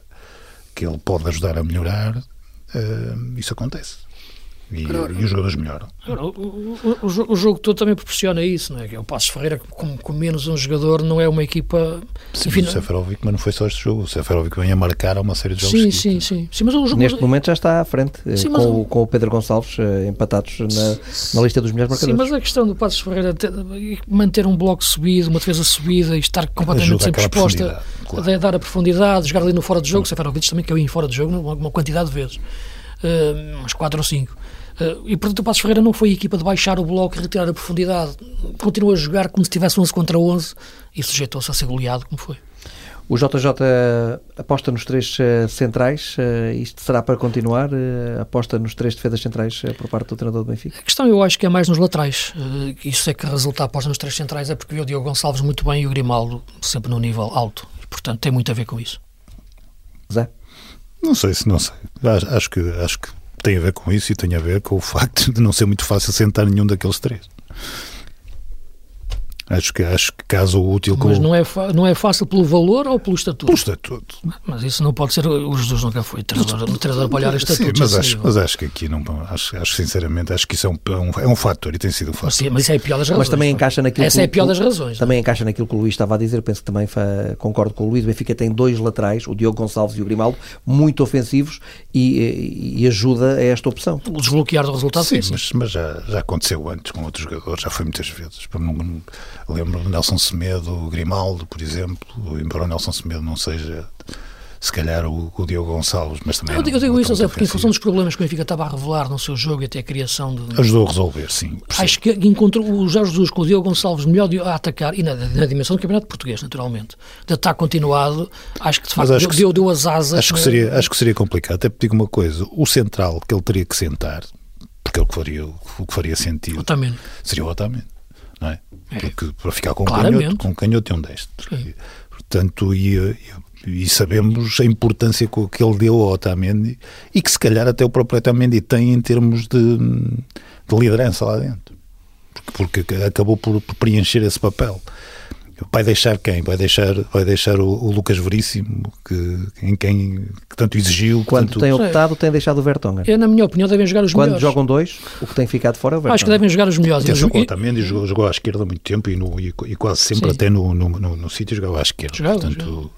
que ele pode ajudar a melhorar, uh, isso acontece. E, e os jogadores melhoram. O, o, o, o, jogo todo também proporciona isso, não é? Que é o Passos Ferreira, com, com, menos um jogador, não é uma equipa. Sim, enfim, o Seferovic, mas não foi só este jogo. O Seferovic vem a marcar uma série de jogos. Sim, sim, sim, sim. mas o jogo... Neste momento já está à frente, eh, sim, com, o, com o Pedro Gonçalves eh, empatados na, na lista dos melhores marcadores. Sim, mas a questão do Passos Ferreira ter, manter um bloco subido, uma defesa subida e estar completamente sempre exposta claro. a dar a profundidade, jogar ali no fora de jogo. O Seferovic também caiu em fora de jogo uma, uma quantidade de vezes, uh, umas 4 ou 5. Uh, e portanto o Passos Ferreira não foi a equipa de baixar o bloco e retirar a profundidade. Continua a jogar como se tivesse 11 contra 11 e sujeitou-se a ser goleado como foi. O JJ aposta nos três uh, centrais, isto será para continuar? Aposta nos três defesas centrais por parte do treinador do Benfica? A questão eu acho que é mais nos laterais. isso é que resulta a aposta nos três centrais, é porque viu o Diogo Gonçalves muito bem e o Grimaldo sempre no nível alto. E, portanto, tem muito a ver com isso. Zé? Não sei se não sei. Acho, acho, que, acho que tem a ver com isso e tem a ver com o facto de não ser muito fácil sentar nenhum daqueles três. Acho que, acho que caso útil Mas não é, não é fácil pelo valor ou pelo estatuto? Pelo estatuto. Mas isso não pode ser. O Jesus nunca foi treinador, treinador para olhar estatuto. Sim, mas acho, mas acho que aqui não. Acho, acho sinceramente, acho que isso é um, é um, é um fator e tem sido um fator. Mas, mas isso é a pior das razões. Mas também encaixa naquilo Essa é a pior das razões. Também encaixa naquilo que o Luís estava a dizer. Eu penso que também concordo com o Luís. O Benfica tem dois laterais, o Diogo Gonçalves e o Grimaldo, muito ofensivos e, e ajuda a esta opção. O desbloquear do resultado. Sim, mas, mas já, já aconteceu antes com outros jogadores, já foi muitas vezes. Lembro Nelson Semedo, Grimaldo, por exemplo, embora o Nelson Semedo não seja se calhar o, o Diogo Gonçalves, mas também. Eu, eu digo isso, José, porque em função dos problemas que o Benfica estava a revelar no seu jogo e até a criação de. Ajudou a resolver, sim. Acho que encontrou o Jorge Jesus com o Diogo Gonçalves melhor a atacar, e na, na dimensão do Campeonato Português, naturalmente, de ataque continuado, acho que de facto deu, deu, deu, as asas. Acho que, seria, acho que seria complicado. Até porque digo uma coisa: o central que ele teria que sentar, porque é o que faria, o que faria sentido, Otamendi. seria o Otamendi não é? é. Porque para ficar com um canhoto, com um canhoto é um destro. Portanto, e, e, sabemos a importância que ele deu ao Otamendi e que se calhar até o próprio Otamendi tem em termos de, de liderança lá dentro. Porque, porque acabou por, por preencher esse papel. Vai deixar quem? Vai deixar, vai deixar o, o Lucas Veríssimo, que, em quem que tanto exigiu. Quando tanto... tem optado, tem deixado o Vertonghen. Eu, na minha opinião, devem jogar os Quando melhores. Quando jogam dois, o que tem ficado fora é o Vertonghen. Acho que devem jogar os melhores. Atenção, o Otamendi jogou, jogou à esquerda há muito tempo e, no, e, e quase sempre, Sim. até no, no, no, no sítio, jogava à esquerda. Jogava, Portanto, jogava.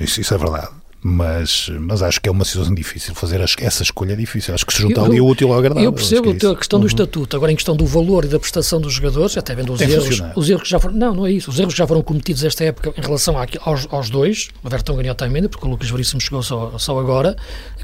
Isso, isso é verdade mas, mas acho que é uma situação difícil. Fazer essa escolha é difícil. Acho que se junta eu, ali o útil ao agradável. Eu percebo é a questão do uhum. estatuto. Agora, em questão do valor e da prestação dos jogadores, até vendo os Tem erros, os erros que já foram. Não, não é isso. Os erros que já foram cometidos esta época em relação aos, aos dois, o Vertonghen e o Otamendi, porque o Lucas Veríssimo chegou só, só agora.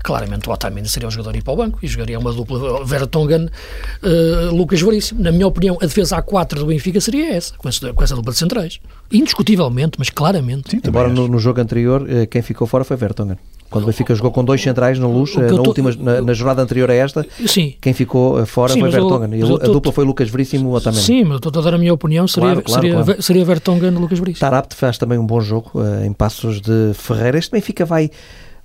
Claramente, o Otamendi seria o jogador ir para o banco e jogaria uma dupla Vertonghen-Lucas uh, Veríssimo. Na minha opinião, a defesa A4 do Benfica seria essa, com essa, com essa dupla de centrais. Indiscutivelmente, mas claramente. Sim, Embora no, no, jogo anterior, eh, quem ficou fora foi Vertonghen. Quando o Benfica jogou com dois centrais na luz, na, tô... última, na, na, jornada anterior a esta, sim. quem ficou eh, fora sim, foi Vertonghen. Eu, a tô... dupla foi Lucas Veríssimo Otamendi. Sim, mas estou a dar a minha opinião, seria, claro, claro, seria, claro. seria Vertonghen e Lucas Veríssimo. Tarapte faz também um bom jogo uh, em passos de Ferreira. Este Benfica vai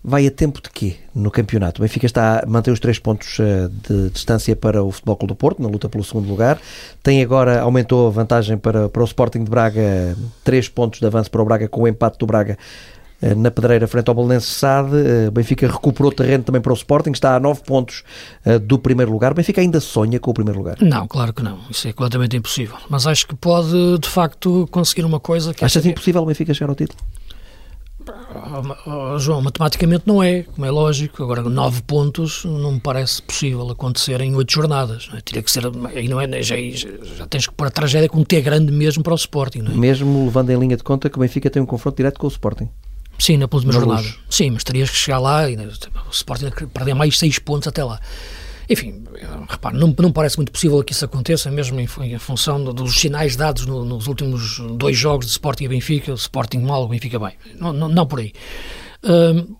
vai a tempo de quê no campeonato? O Benfica está a manter os três pontos uh, de distância para o Futebol Clube do Porto, na luta pelo segundo lugar. Tem agora, aumentou a vantagem para, para o Sporting de Braga, três pontos de avanço para o Braga, com o empate do Braga uh, na pedreira frente ao Belenense Sade. O Benfica recuperou terreno também para o Sporting, está a nove pontos do primeiro lugar. O Benfica ainda sonha com o primeiro lugar? Não, claro que não. Isso é completamente impossível. Mas acho que pode, de facto, conseguir uma coisa que... Achas é impossível o Benfica chegar ao título? Oh, João, matematicamente não é, como é lógico. Agora, nove pontos não me parece possível acontecer em oito jornadas. Não é? Teria que ser, aí não é, já, já tens que pôr a tragédia com um T grande mesmo para o Sporting. É? Mesmo levando em linha de conta que o Benfica tem um confronto direto com o Sporting. Sim, na penúltima jornada. Sim, mas terias que chegar lá e o Sporting perder mais seis pontos até lá. Enfim, repare, não, não parece muito possível que isso aconteça, mesmo em, em função dos sinais dados no, nos últimos dois jogos de Sporting e Benfica, Sporting mal, Benfica bem. Não, não, não por aí. Uh,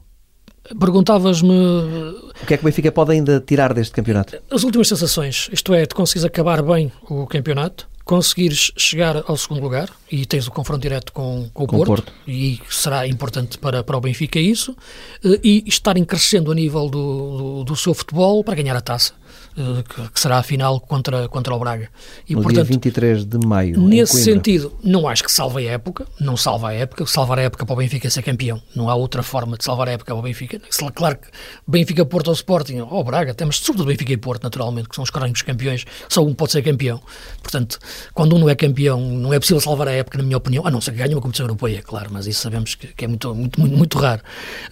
Perguntavas-me. O que é que o Benfica pode ainda tirar deste campeonato? As últimas sensações, isto é, de conseguires acabar bem o campeonato, conseguires chegar ao segundo lugar e tens o confronto direto com, com o com Porto, Porto, e será importante para, para o Benfica isso, eh, e estarem crescendo a nível do, do, do seu futebol para ganhar a taça. Que será a final contra, contra o Braga. E, no portanto, dia 23 de maio. Nesse sentido, não acho que salve a época, não salva a época, salvar a época para o Benfica ser campeão. Não há outra forma de salvar a época para o Benfica. Claro que Benfica, Porto ou Sporting, ou Braga, temos sobretudo Benfica e Porto, naturalmente, que são os crónicos campeões, só um pode ser campeão. Portanto, quando um não é campeão, não é possível salvar a época, na minha opinião, a não ser que ganhe uma competição europeia, claro, mas isso sabemos que, que é muito, muito, muito, muito raro.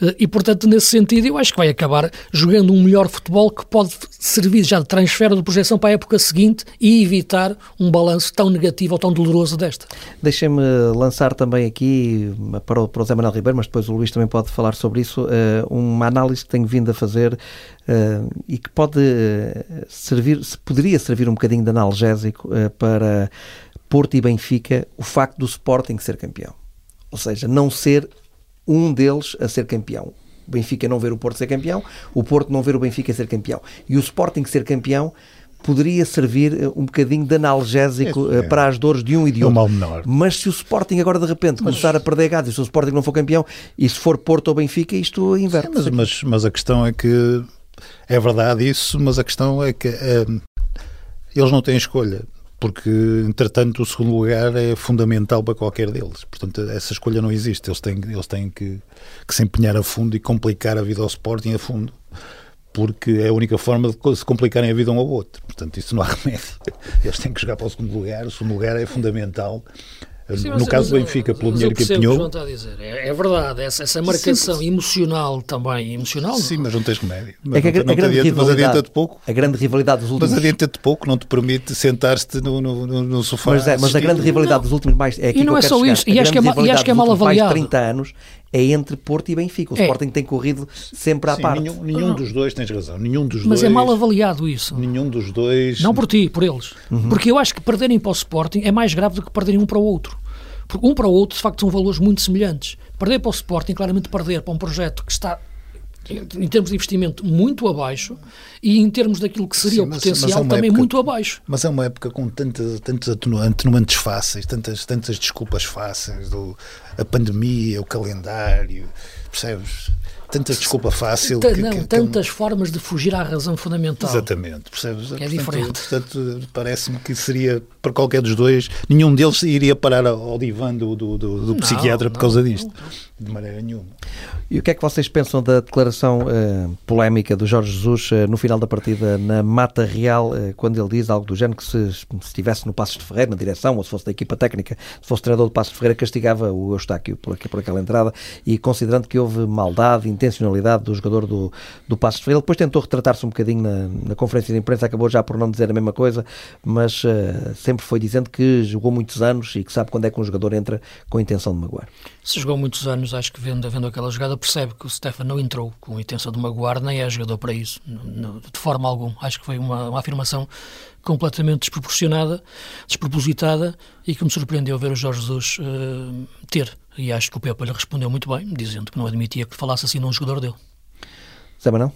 Eh, e, portanto, nesse sentido, eu acho que vai acabar jogando um melhor futebol que pode servir já de transfer de projeção para a época seguinte e evitar um balanço tão negativo ou tão doloroso desta. Deixem-me lançar também aqui para o, para o Zé Manuel Ribeiro, mas depois o Luís também pode falar sobre isso, eh, uma análise que tenho vindo a fazer eh, e que pode servir, poderia servir um bocadinho de analgésico para Porto e Benfica o facto do Sporting ser campeão. Ou seja, não ser um deles a ser campeão. O Benfica não ver o Porto ser campeão, o Porto não ver o Benfica ser campeão. E o Sporting ser campeão poderia servir eh, um bocadinho de analgésico é, é. para as dores de um e de é outro. Um menor. Mas se o Sporting agora de repente mas... começar a perder gado e se o Sporting não for campeão e se for Porto ou Benfica, isto inverte. Sim, mas, mas, mas, a questão é que é verdade isso, mas a questão é que é, eles não têm escolha porque entretanto o segundo lugar é fundamental para qualquer deles. Portanto, essa escolha não existe. Eles têm, eles têm que, que se empenhar a fundo e complicar a vida ao Sporting a fundo, porque é a única forma de se complicarem a vida um ao outro. Portanto, isso não há remédio. Eles têm que jogar para o segundo lugar. O segundo lugar é fundamental Sim, no caso do Benfica, pelo dinheiro que empenhou. Que é, é, verdade, essa, essa marcação sim, emocional também. Emocional, sim, não? mas não tens remédio. Mas é que a, não, a grande adianta, mas adianta-te pouco. A grande rivalidade dos últimos. Mas adianta-te pouco, não te permite sentar-te no, no, no, no, sofá. Mas, é, mas a grande rivalidade não. dos últimos mais. É e não é só isso, e acho, que é, e acho que é mal avaliado. 30 anos é entre Porto e Benfica. O é. Sporting tem corrido sempre à Sim, parte. Nenhum, nenhum dos dois, tens razão, nenhum dos Mas dois, é mal avaliado isso. Nenhum dos dois... Não por ti, por eles. Uhum. Porque eu acho que perderem para o Sporting é mais grave do que perderem um para o outro. Porque um para o outro, de facto, são valores muito semelhantes. Perder para o Sporting, claramente perder para um projeto que está em termos de investimento muito abaixo e em termos daquilo que seria Sim, mas, o potencial é também época, muito abaixo. Mas é uma época com tantas, tantos atenuantes fáceis, tantas, tantas desculpas fáceis, do, a pandemia, o calendário, percebes? tanta desculpa fácil. que, não, que, tantas que... formas de fugir à razão fundamental. Exatamente, percebes? Que é portanto, diferente. Portanto, parece-me que seria, para qualquer dos dois, nenhum deles iria parar ao divã do, do, do, do não, psiquiatra por causa disto. Não, de maneira nenhuma. E o que é que vocês pensam da declaração uh, polémica do Jorge Jesus uh, no final da partida na Mata Real, uh, quando ele diz algo do género que se, se estivesse no Passos de Ferreira, na direção, ou se fosse da equipa técnica, se fosse treinador do Passos de Ferreira, castigava o Eustáquio por, aqui, por aquela entrada e considerando que houve maldade, intencionalidade do jogador do, do Passos de Ferreira. Ele depois tentou retratar-se um bocadinho na, na, conferência de imprensa, acabou já por não dizer a mesma coisa, mas sempre foi dizendo que jogou muitos anos e que sabe quando é que um jogador entra com a intenção de magoar. Se jogou muitos anos, acho que vendo, vendo aquela jogada, percebe que o Stefan não entrou com a intenção de magoar, nem é jogador para isso, de forma alguma. Acho que foi uma, uma afirmação completamente desproporcionada, despropositada e que me surpreendeu ver o Jorge Jesus uh, ter. E acho que o Pepe lhe respondeu muito bem, dizendo que não admitia que falasse assim num jogador dele. Zé Manuel?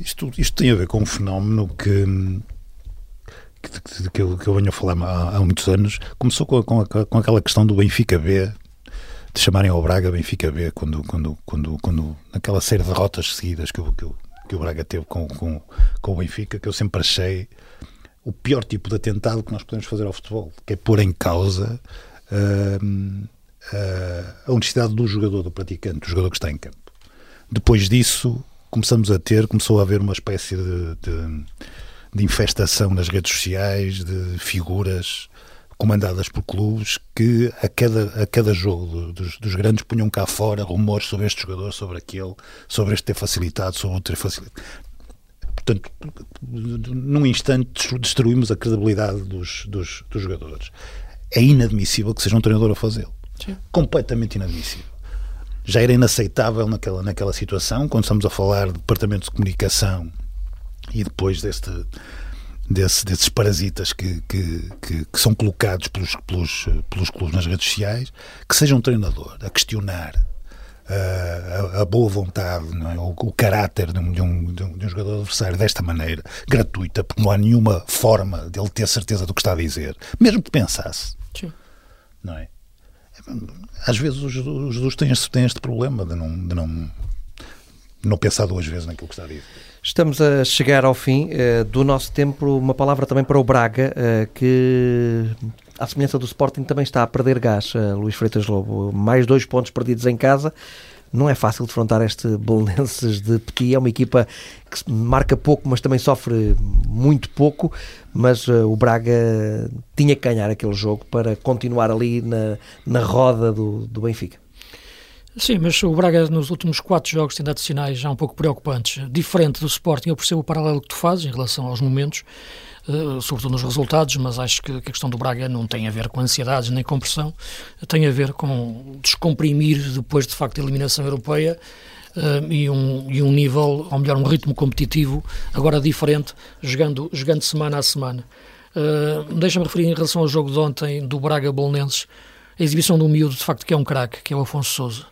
Isto, isto tem a ver com um fenómeno que, que, que, eu, que eu venho a falar há, há muitos anos. Começou com, com, com aquela questão do Benfica B, de chamarem ao Braga Benfica B quando, quando, quando, quando naquela série de derrotas seguidas que, que, que o Braga teve com, com, com o Benfica, que eu sempre achei o pior tipo de atentado que nós podemos fazer ao futebol, que é pôr em causa uh, uh, a honestidade do jogador, do praticante, do jogador que está em campo. Depois disso, começamos a ter, começou a haver uma espécie de, de, de infestação nas redes sociais, de figuras comandadas por clubes que a cada, a cada jogo dos, dos, grandes punham cá fora rumores sobre este jogador, sobre aquele, sobre este ter facilitado, sobre outro ter facilitado. Portanto, num instante destruímos a credibilidade dos, dos, dos jogadores. É inadmissível que seja um treinador a fazê-lo. Completamente inadmissível. Já era inaceitável naquela, naquela situação, quando estamos a falar de departamentos de comunicação e depois deste desse, desses parasitas que, que, que, que, são colocados pelos, pelos, pelos clubes nas redes sociais, que seja um treinador a questionar uh, a, a, boa vontade, é? o, o, caráter de um, de, um, de um, jogador adversário desta maneira, gratuita, porque não há nenhuma forma dele ter certeza do que está a dizer, mesmo que pensasse. Sim. Não é? Às vezes os Jesus tem este, tem este problema de não, de não, não pensar duas vezes naquilo que está a dizer. Estamos a chegar ao fim uh, do nosso tempo. Uma palavra também para o Braga, uh, que, à semelhança do Sporting, também está a perder gás, uh, Luís Freitas Lobo. Mais dois pontos perdidos em casa. Não é fácil defrontar este Belenenses de Petit. É uma equipa que marca pouco, mas também sofre muito pouco. Mas o Braga tinha que ganhar aquele jogo para continuar ali na, na roda do, do Benfica. Sim, mas o Braga nos últimos quatro jogos tem dado sinais já um pouco preocupantes. Diferente do Sporting, eu percebo o paralelo que tu fazes em relação aos momentos, uh, sobretudo nos resultados, mas acho que, que, a questão do Braga não tem a ver com ansiedades nem com pressão, tem a ver com descomprimir depois de facto a eliminação europeia uh, e, um, e um nível, ou melhor, um ritmo competitivo agora diferente, jogando, jogando semana a semana. Uh, Deixa-me referir em relação ao jogo de ontem do Braga-Bolonenses, a exibição um miúdo de facto que é um craque, que é o Afonso Souza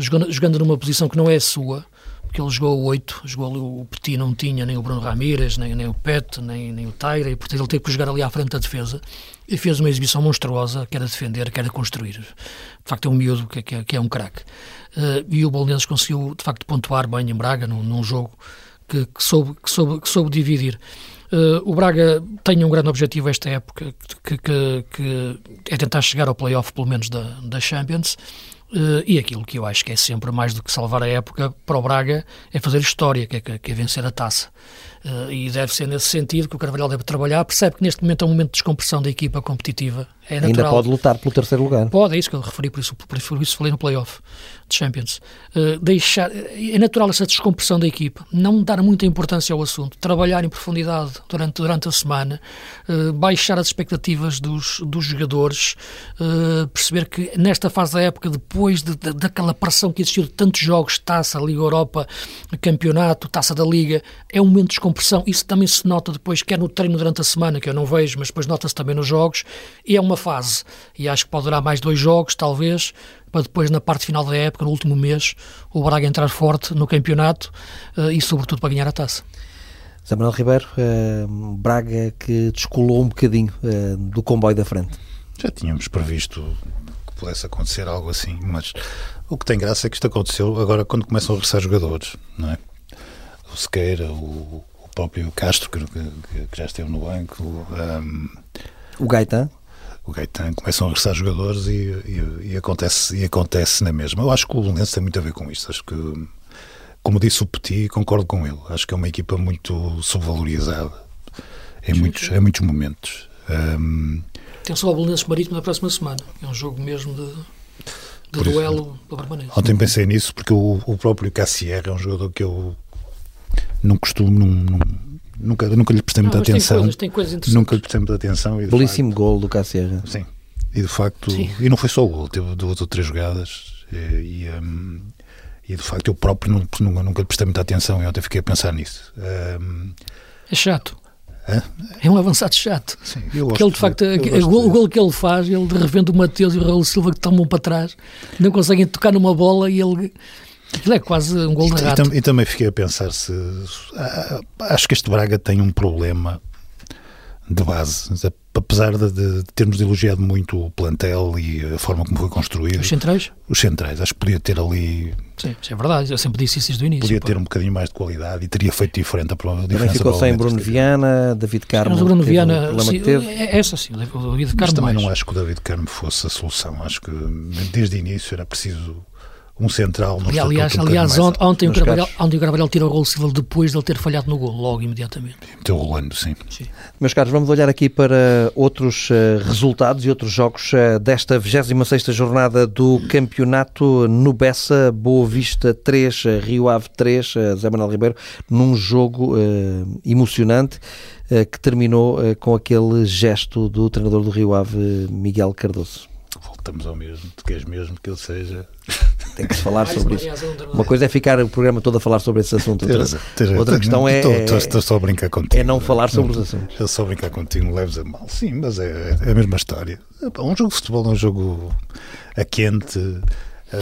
jogando, jogando numa posição que não é sua, porque ele jogou o 8, jogou o Petit, não tinha nem o Bruno Ramírez, nem, nem o Pet, nem, nem o Taira, e portanto ele teve que jogar ali à frente da defesa e fez uma exibição monstruosa, quer a defender, quer a construir. De facto é um miúdo que, que, que é um craque. Uh, e o Bolonenses conseguiu, de facto, pontuar bem em Braga, num, num jogo que, que, soube, que, soube, que soube dividir. Uh, o Braga tem um grande objetivo esta época, que, que, que é tentar chegar ao play-off, pelo menos, da, da Champions. Uh, e aquilo que eu acho que é sempre mais do que salvar a época para o Braga é fazer história, que é, que é vencer a taça. Uh, e deve ser nesse sentido que o Carvalhal deve trabalhar. Percebe que neste momento é um momento de descompressão da equipa competitiva. É Ainda pode lutar pelo terceiro lugar. Pode, é isso que eu referi, por isso, por isso falei no playoff de Champions. Uh, deixar, é natural essa descompressão da equipa, não dar muita importância ao assunto, trabalhar em profundidade durante, durante a semana, uh, baixar as expectativas dos, dos jogadores, uh, perceber que nesta fase da época, depois de, de, daquela pressão que existiu de tantos jogos, taça, Liga Europa, campeonato, taça da Liga, é um momento de descompressão. Isso também se nota depois, quer no treino durante a semana, que eu não vejo, mas depois nota-se também nos jogos, e é uma fase. E acho que pode durar mais dois jogos, talvez, para depois, na parte final da época, no último mês, o Braga entrar forte no campeonato uh, e, sobretudo, para ganhar a taça. Zé Manuel Ribeiro, uh, Braga que descolou um bocadinho uh, do comboio da frente. Já tínhamos previsto que pudesse acontecer algo assim, mas o que tem graça é que isto aconteceu agora quando começam a regressar jogadores, não é? O Sequeira, o, o próprio Castro, que, que, que, já esteve no banco, um, o Gaetan o Gaetan começam a regressar jogadores e, e, e, acontece, e acontece na mesma. Eu acho que o Belenense tem muito a ver com isto. Acho que, como disse o Petit, concordo com ele. Acho que é uma equipa muito subvalorizada em, muitos, em muitos momentos. Um, tem só o Belenense Marítimo na próxima semana. É um jogo mesmo de, de duelo da permanência. Ontem pensei nisso porque o, o próprio Cassier é um jogador que eu não costumo, não, não nunca, nunca lhe prestei muita não, atenção. Tem coisas, tem coisas nunca lhe prestei muita atenção. E Belíssimo facto, gol do Cassierra. Sim. E de facto, sim. e não foi só o gol, teve duas ou três jogadas e, e, um, e de facto eu próprio não, nunca, nunca lhe prestei muita atenção e ontem fiquei a pensar nisso. Um, é chato. É? é um avançado chato. Sim, eu Porque ele, de facto, o gol, gol, que ele faz, ele de repente o Mateus e o Raul Silva que tomam para trás, não conseguem tocar numa bola e ele Aquilo é quase um gol de rato. E, e, também fiquei a pensar se. Acho que este Braga tem um problema de base. Apesar de, de, termos elogiado muito o plantel e a forma como foi construído. Os centrais? Os centrais. Acho que podia ter ali. Sim, isso é verdade. Eu sempre disse isso desde o início. Podia ter um bocadinho mais de qualidade e teria feito diferente a prova. Também ficou sem Bruno Viana, David Carmo. Mas o Bruno Viana, sim, é essa sim, o David Carmo. Mas também mais. não acho que o David Carmo fosse a solução. Acho que desde o início era preciso um central no e, Aliás, um aliás ontem, ontem, o Carvalhal, ontem o Carvalhal tirou o gol Silva depois de ele ter falhado no gol, logo imediatamente. Meteu rolando, sim. sim. Meus caros, vamos olhar aqui para outros uh, resultados e outros jogos uh, desta 26 jornada do campeonato no Bessa, Boa Vista 3, uh, Rio Ave 3, Zé Manuel Ribeiro, num jogo emocionante que terminou com aquele gesto do treinador do Rio Ave, Miguel Cardoso voltamos ao mesmo. Tu queres mesmo que ele seja. Tem que se falar sobre isso. Uma coisa é ficar o programa todo a falar sobre esse assunto. Outra, outra questão é. Estou só a brincar contigo. É não falar sobre os assuntos. É só brincar contigo, leves a mal. Sim, mas é, é a mesma história. Um jogo de futebol é um jogo a quente.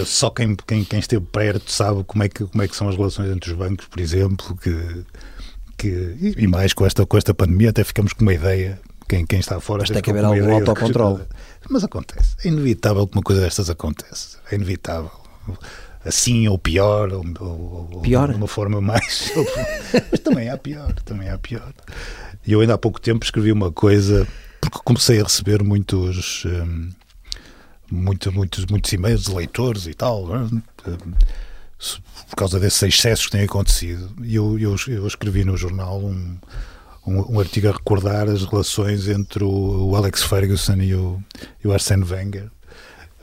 Só quem, quem, quem esteve perto sabe como é, que, como é que são as relações entre os bancos, por exemplo, que, que, e mais com esta, com esta pandemia até ficamos com uma ideia quem, quem está fora. Mas tem que haver algum autocontrole. Mas acontece. É inevitável que uma coisa destas acontece. É inevitável. Assim ou pior, ou, ou, pior? de uma forma mais. Mas também há pior, também há pior. E eu ainda há pouco tempo escrevi uma coisa, porque comecei a receber muitos. Hum, muito, muitos, muitos e-mails de leitores e tal, hum, por causa desses excessos que têm acontecido. E eu, eu, eu escrevi no jornal um, um, um, artigo a recordar as relações entre o, o Alex Ferguson e o, e o Arsene Wenger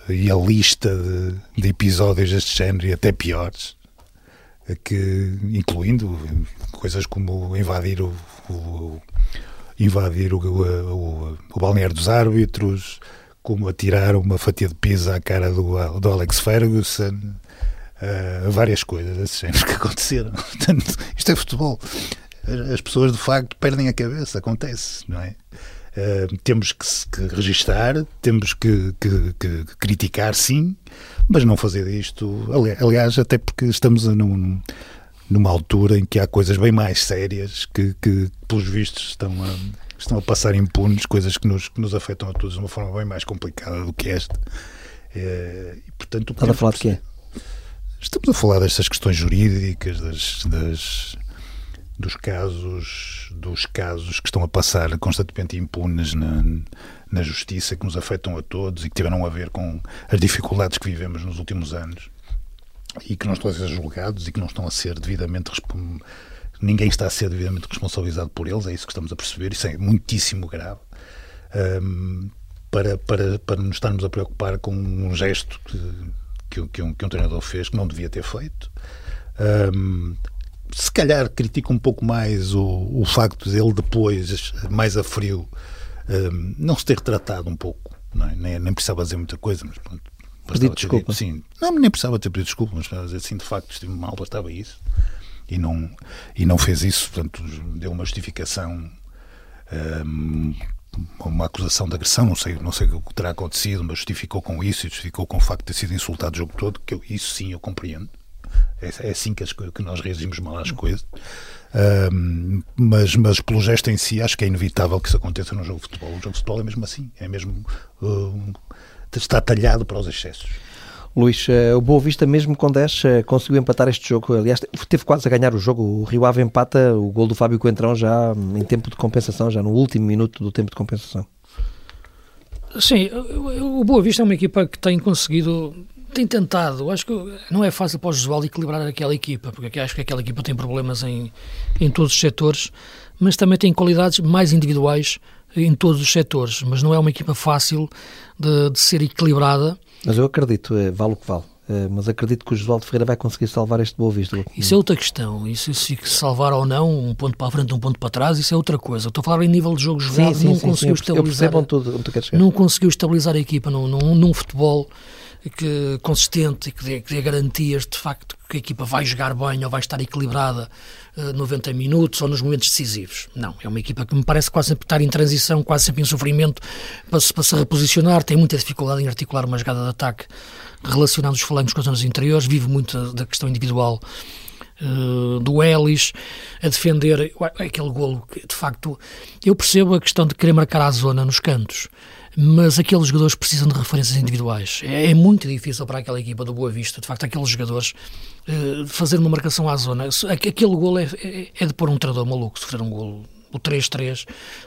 e a lista de, de episódios deste género e até piores, que, incluindo coisas como invadir o, o invadir o, o, o, balneário dos árbitros, como atirar uma fatia de pizza à cara do, do Alex Ferguson, uh, várias coisas desse género que aconteceram. Portanto, isto é futebol. As pessoas de facto perdem a cabeça, acontece, não é? Uh, temos que, que registar, temos que, que, que, criticar, sim, mas não fazer isto. Aliás, até porque estamos num, numa altura em que há coisas bem mais sérias que, que pelos vistos, estão a, estão a passar impunes, coisas que nos, que nos afetam a todos de uma forma bem mais complicada do que esta. Uh, e, portanto, Estás a falar de quê? Estamos a falar destas questões jurídicas, das, das dos casos dos casos que estão a passar constantemente impunes na, na justiça que nos afetam a todos e que tiveram a ver com as dificuldades que vivemos nos últimos anos e que não estão a ser julgados e que não estão a ser devidamente ninguém está a ser devidamente responsabilizado por eles é isso que estamos a perceber isso é muitíssimo grave. Um, para, para, para nos estarmos a preocupar com um gesto que, que, que, um, que um treinador fez que não devia ter feito. Um, se calhar critico um pouco mais o, o facto de ele depois, mais a frio, um, não se ter retratado um pouco. É? Nem, nem, precisava dizer muita coisa, mas pronto. Pedido desculpa. Sim, não, nem precisava ter pedido desculpa, mas dizer assim, de facto estive mal, bastava isso. E não, e não fez isso, portanto, deu uma justificação, um, uma acusação de agressão, não sei, não sei o que terá acontecido, mas justificou com isso e justificou com o facto de ter sido insultado o jogo todo, que eu, isso sim eu compreendo. É, é assim que, as, que, nós reagimos mal às coisas. Um, mas, mas pelo gesto em si, acho que é inevitável que isso aconteça no jogo de futebol. O jogo de futebol é mesmo assim, é mesmo. Uh, está talhado para os excessos. Luís, uh, o Boa Vista, mesmo com 10, uh, conseguiu empatar este jogo. Aliás, teve quase a ganhar o jogo. O Rio Ave empata o gol do Fábio Coentrão já em tempo de compensação, já no último minuto do tempo de compensação. Sim, o Boa Vista é uma equipa que tem conseguido tem tentado. Acho que não é fácil para o Josualdo equilibrar aquela equipa, porque acho que aquela equipa tem problemas em, em todos os setores, mas também tem qualidades mais individuais em todos os setores. Mas não é uma equipa fácil de, de ser equilibrada. Mas eu acredito, é, vale o que vale. É, mas acredito que o Josualdo Ferreira vai conseguir salvar este Boa Vista. Isso é outra questão. Isso, se salvar ou não, um ponto para a frente, um ponto para trás, isso é outra coisa. Estou a falar em nível de jogo jogado, sim, sim, não sim, conseguiu estabilizar. Tudo, não conseguiu estabilizar a equipa num, num, num futebol que, consistente e que dê, que dê, garantias de facto que a equipa vai jogar bem ou vai estar equilibrada uh, eh, 90 minutos ou nos momentos decisivos. Não, é uma equipa que me parece quase sempre estar em transição, quase sempre em sofrimento para se, para se reposicionar, tem muita dificuldade em articular uma jogada de ataque relacionando os flancos com as zonas interiores, vive muito da questão individual Uh, do Ellis a defender aquele golo que de facto eu percebo a questão de querer marcar a zona nos cantos mas aqueles jogadores precisam de referências individuais. É, é, muito difícil para aquela equipa do Boa Vista, de facto, aqueles jogadores uh, fazer uma marcação à zona. Aquele gol é, é, é de pôr um treinador maluco, sofrer um gol o 3-3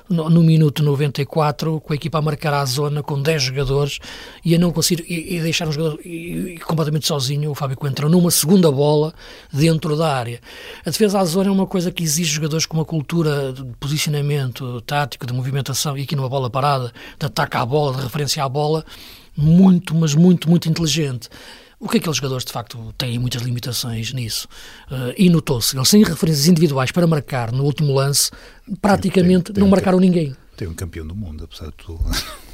no, no, minuto 94, com a equipa a marcar a zona com 10 jogadores e a não conseguir e, e deixar um jogador e, e completamente sozinho, o Fábio Coentrão, numa segunda bola dentro da área. A defesa à zona é uma coisa que exige jogadores com uma cultura de posicionamento tático, de movimentação e aqui numa bola parada, de ataque à bola, de referência à bola, muito, mas muito, muito inteligente. O que é que aqueles jogadores, de facto, têm muitas limitações nisso. Uh, e notou-se, eles sem referências individuais para marcar no último lance, praticamente tem, tem, não marcaram tem, ninguém. Tem um campeão do mundo, apesar de tudo.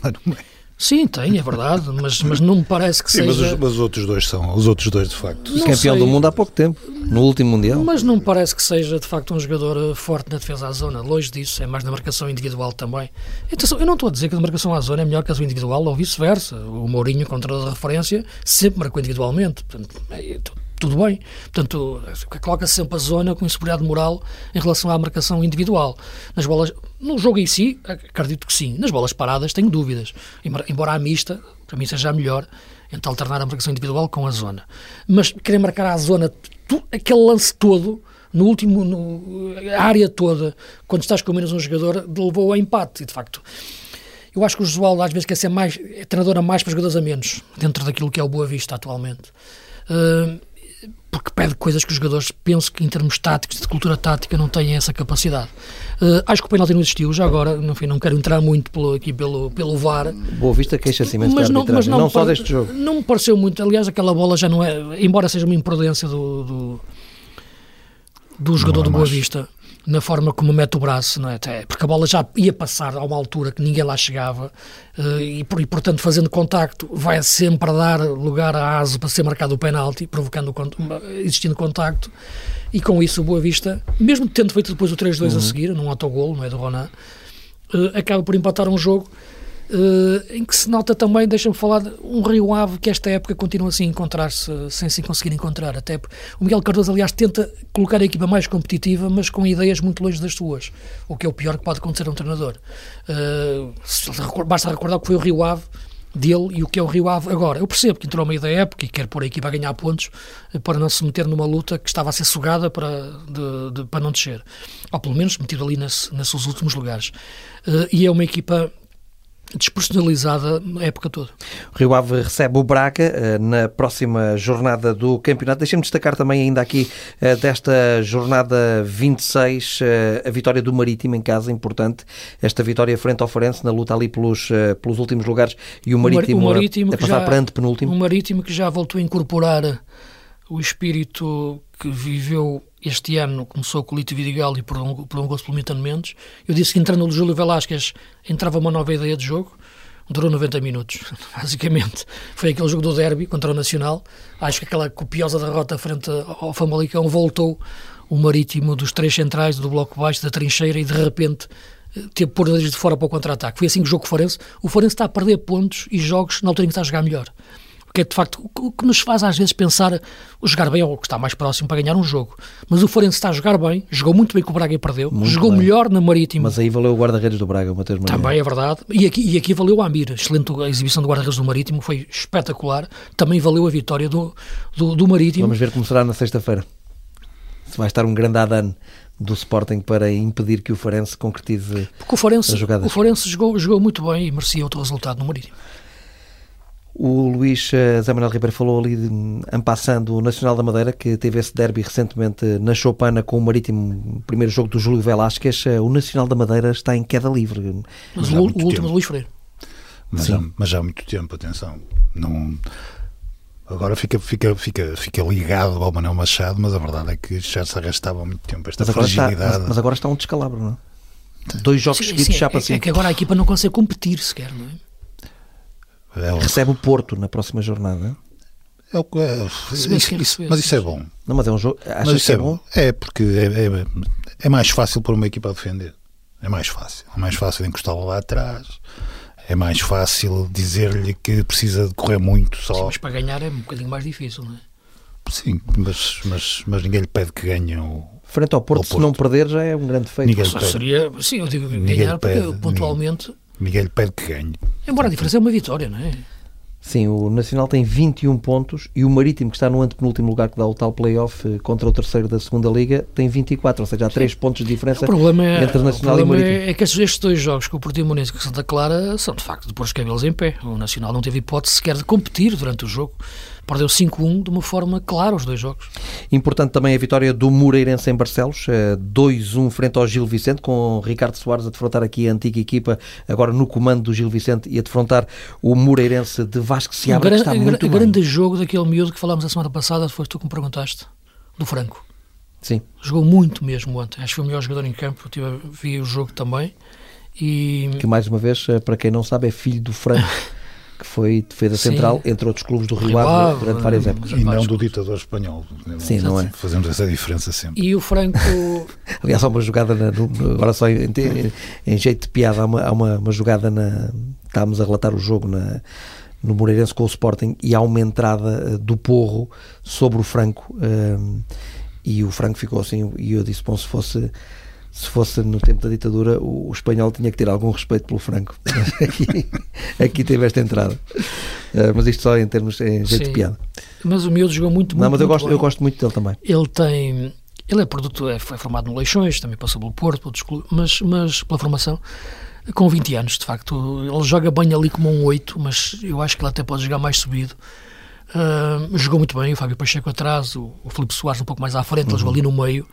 Sim, tem, é verdade, mas, mas não me parece que Sim, seja. Mas os, mas os, outros dois são, os outros dois de facto. Não campeão sei. do mundo há pouco tempo, no último Mundial. Mas não me parece que seja de facto um jogador forte na defesa à zona, longe disso, é mais na marcação individual também. Então, eu não estou a dizer que a marcação à zona é melhor que a sua individual ou vice-versa. O Mourinho, contra a referência, sempre marcou individualmente. Portanto, é, tudo bem. Portanto, coloca -se sempre a zona com inseguridade moral em relação à marcação individual. Nas bolas, no jogo em si, acredito que sim. Nas bolas paradas tenho dúvidas. Embora a mista, para mim seja a melhor, entre alternar a marcação individual com a zona. Mas querer marcar a zona, tu, aquele lance todo, no último, no, a área toda, quando estás com menos um jogador, levou a empate. E de facto, eu acho que o Josualdo às vezes quer ser mais, é treinador a mais para jogadores a menos, dentro daquilo que é o Boa Vista atualmente. Uh, porque pede coisas que os jogadores, penso que em termos táticos, de cultura tática, não têm essa capacidade. Uh, acho que o penalti não existiu, já agora, enfim, não quero entrar muito pelo, aqui pelo, pelo VAR. Boa vista queixa-se imenso mas não, mas não, não só deste jogo. Não me pareceu muito, aliás, aquela bola já não é, embora seja uma imprudência do, do, do jogador é do Boa Vista, na forma como mete o braço, não é? Até porque a bola já ia passar a uma altura que ninguém lá chegava uh, e, e, portanto, fazendo contacto, vai sempre dar lugar a aso para ser marcado o penalti, provocando, existindo contacto, e com isso o Boa Vista, mesmo tendo feito depois o 3-2 uhum. a seguir, num autogolo, não é, do Ronan, uh, acaba por empatar um jogo Uh, em que se nota também, deixa-me falar, um Rio Ave que esta época continua assim a encontrar-se sem se conseguir encontrar. Até o Miguel Cardoso, aliás, tenta colocar a equipa mais competitiva, mas com ideias muito longe das suas, o que é o pior que pode acontecer a um treinador. Uh, basta recordar que foi o Rio Ave dele e o que é o Rio Ave agora. Eu percebo que entrou a meio da época e quer pôr a equipa a ganhar pontos eh, para não se meter numa luta que estava a ser sugada para, de, de, para não descer. Ou pelo menos metido ali nesse, nesses últimos lugares. Uh, e é uma equipa despersonalizada a época toda. O Rio Ave recebe o Braga eh, na próxima jornada do campeonato. Deixem-me destacar também ainda aqui eh, desta jornada 26 eh, a vitória do Marítimo em casa, importante. Esta vitória frente ao Forense na luta ali pelos, pelos últimos lugares e o Marítimo, o Marítimo a, a passar já, para antepenúltimo. O Marítimo que já voltou a incorporar o espírito que viveu este ano começou com o Lito Vidigal e prolongou-se pelo Milton Mendes. Eu disse que entrando no Júlio Velasquez entrava uma nova ideia de jogo. Durou 90 minutos, basicamente. Foi aquele jogo do derby contra o Nacional. Acho que aquela copiosa derrota frente ao Famalicão voltou o marítimo dos três centrais, do bloco baixo, da trincheira e de repente eh, teve por de fora para o contra-ataque. Foi assim que o jogo Forense. O Forense está a perder pontos e jogos na altura em que está a jogar melhor que é de facto o que nos faz às vezes pensar o jogar bem é o que está mais próximo para ganhar um jogo. Mas o Forense está a jogar bem, jogou muito bem com o Braga e perdeu, muito jogou bem. melhor na Marítimo. Mas aí valeu o guarda-redes do Braga, Matheus Maria. Também é verdade. E aqui, e aqui valeu o Amir. Excelente a exibição do guarda-redes do Marítimo, foi espetacular. Também valeu a vitória do, do, do Marítimo. Vamos ver como será na sexta-feira. Se vai estar um grande adano do Sporting para impedir que o Forense concretize Porque o Forense, o Forense jogou, jogou muito bem e merecia outro resultado no Marítimo. O Luís eh, Zé Manuel Ribeiro falou ali, ampassando o Nacional da Madeira, que teve esse derby recentemente na Chopana com o Marítimo, primeiro jogo do Júlio Velasquez. Eh, o Nacional da Madeira está em queda livre. Mas, mas o, o último do Luís Freire. Mas já, mas já há muito tempo, atenção. Não, agora fica, fica, fica, fica ligado ao Manuel Machado, mas a verdade é que já se arrastava há muito tempo esta mas fragilidade. Está, mas, mas, agora está um descalabro, não é? Dois jogos sim, seguidos sim, já para é, é que agora a equipa não consegue competir sequer, não é? É Recebe o Porto na próxima jornada. É, é, isso, isso, mas isso é bom. Não, mas é um jogo. Mas isso é, é bom? É porque é, é, é, mais fácil para uma equipa a defender. É mais fácil. É mais fácil encostá-la lá atrás. É mais fácil dizer-lhe que precisa de correr muito só. Sim, mas para ganhar é um bocadinho mais difícil, não é? Sim, mas, mas, mas ninguém lhe pede que ganhe o. Frente ao Porto, ao Porto. se não perder, já é um grande feito. Ninguém pede. Seria, sim, eu digo ganhar, porque pede, pontualmente. Ninguém Miguel pede que ganhe. Embora a diferença é uma vitória, não é? Sim, o Nacional tem 21 pontos e o Marítimo, que está no antepenúltimo lugar que dá o tal play-off eh, contra o terceiro da segunda Liga, tem 24, ou seja, há 3 pontos de diferença é, entre Nacional e Marítimo. É, é que estes dois jogos com o Portimonense e o Santa Clara são de facto de pôr os cabelos em pé. O Nacional não teve hipótese sequer de competir durante o jogo perdeu 5-1 de uma forma clara os dois jogos. Importante também a vitória do Moreirense em Barcelos, 2-1 eh, frente ao Gil Vicente, com Ricardo Soares a defrontar aqui a antiga equipa, agora no comando do Gil Vicente e a defrontar o Moreirense de Vasco Seabra, que está muito O grande jogo daquele miúdo que falámos a semana passada, foi tu que me perguntaste, do Franco. Sim. Jogou muito mesmo ontem, acho que foi o melhor jogador em campo, tive, vi o jogo também. E... Que mais uma vez, eh, para quem não sabe, é filho do Franco. que foi defesa Sim. central, entre outros clubes do Rio Ave durante várias épocas. E não do ditador espanhol. Sim, não é? Fazemos essa diferença sempre. E o Franco. Aliás, há uma jogada, na, no, agora só em, em, em, jeito de piada, há uma, há uma, uma jogada na. Estávamos a relatar o jogo na no Moreirense com o Sporting e há uma entrada eh, do Porro sobre o Franco um, e o Franco ficou assim e eu disse, bom, se fosse se fosse no tempo da ditadura, o, o espanhol tinha que ter algum respeito pelo Franco. aqui, aqui teve esta entrada. Uh, mas isto só em termos em jeito Sim. de piada. Mas o miúdo jogou muito, muito Não, mas eu gosto, eu gosto muito dele também. Ele tem. Ele é produto, é, foi formado no Leixões, também passou pelo Porto, clubes, mas, mas pela formação, com 20 anos, de facto. Ele joga bem ali como um 8, mas eu acho que ele até pode jogar mais subido. Uh, jogou muito bem, o Fábio Pacheco atrás, o, o Filipe Soares um pouco mais à frente, uhum. ele jogou ali no meio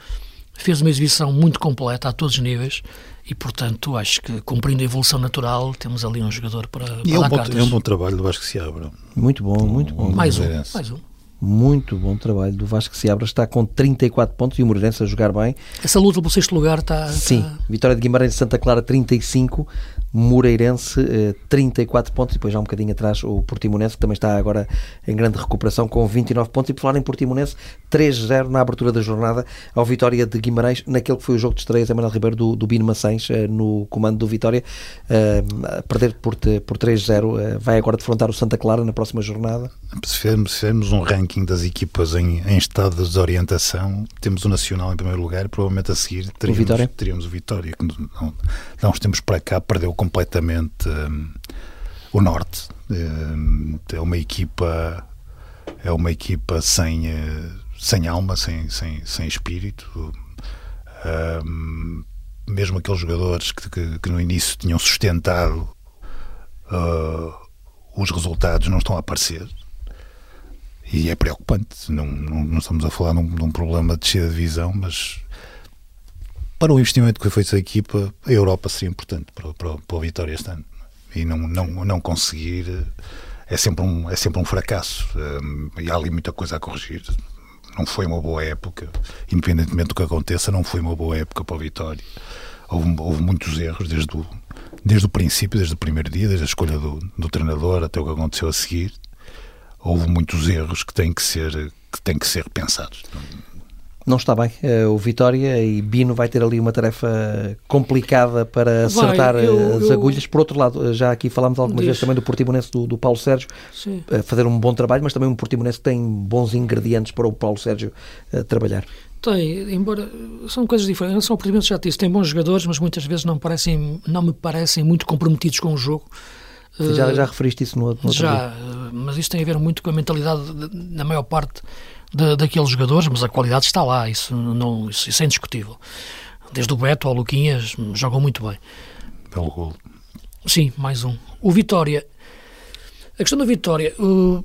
fez uma exibição muito completa a todos os níveis e, portanto, acho que cumprindo a evolução natural, temos ali um jogador para, para e é um, bom, é um bom trabalho do Vasco Seabra. Muito bom, muito bom. Mais um, mais um. Muito bom trabalho do Vasco Seabra, está com 34 pontos e o Moreirense a jogar bem. Essa luta pelo sexto lugar está... Sim, está... Vitória de Guimarães de Santa Clara 35, Moreirense 34 eh, pontos e depois já um bocadinho atrás o Portimonense que também está agora em grande recuperação com 29 pontos. E por falar em Portimonense 3-0 na abertura da jornada ao Vitória de Guimarães naquele que foi o jogo de estreia Manuel Ribeiro do, do Bino Maçães eh, no comando do Vitória. Uh, perder por, por 3-0 uh, vai agora defrontar o Santa Clara na próxima jornada. Se fizermos um ranking das equipas em, em estado de desorientação temos o Nacional em primeiro lugar provavelmente a seguir teríamos o Vitória, teríamos o Vitória que não, não uns tempos para cá perdeu completamente um, o norte. Um, é uma equipa é uma equipa sem, uh, sem alma, sem, sem, sem espírito. Um, mesmo aqueles jogadores que, que, que, no início tinham sustentado uh, os resultados não estão a aparecer. E é preocupante. Não, não, não estamos a falar de um, de um problema de descida de divisão, mas para o investimento que foi feito a equipa, a Europa seria importante para, para, para o Vitória este ano. E não, não, não conseguir é sempre um, é sempre um fracasso. Um, e há ali muita coisa a corrigir. Não foi uma boa época, independentemente do que aconteça, não foi uma boa época para o Vitória. Houve, houve muitos erros desde o, desde o princípio, desde o primeiro dia, desde a escolha do, do treinador até o que aconteceu a seguir. Houve muitos erros que têm que ser, que têm que ser repensados não está bem. Eh, o Vitória e Bino vai ter ali uma tarefa complicada para acertar vai, eu, as eu... agulhas. Por outro lado, eh, já aqui falámos algumas Diz. vezes também do Portimonense do, do Paulo Sérgio Sim. Eh, fazer um bom trabalho, mas também um Portimonense que tem bons ingredientes para o Paulo Sérgio trabalhar. Tem, embora são coisas diferentes. São Portimonense já disse, tem bons jogadores, mas muitas vezes não, parecem, não me parecem muito comprometidos com o jogo. Já, já referiste isso no, no outro Já, dia. mas isso tem a ver muito com a mentalidade, na maior parte, de, daqueles jogadores, mas a qualidade está lá, isso, não, isso, isso é indiscutível. Desde o Beto ao Luquinhas, jogam muito bem. Belo gol. Sim, mais um. O Vitória. A questão do Vitória. Uh,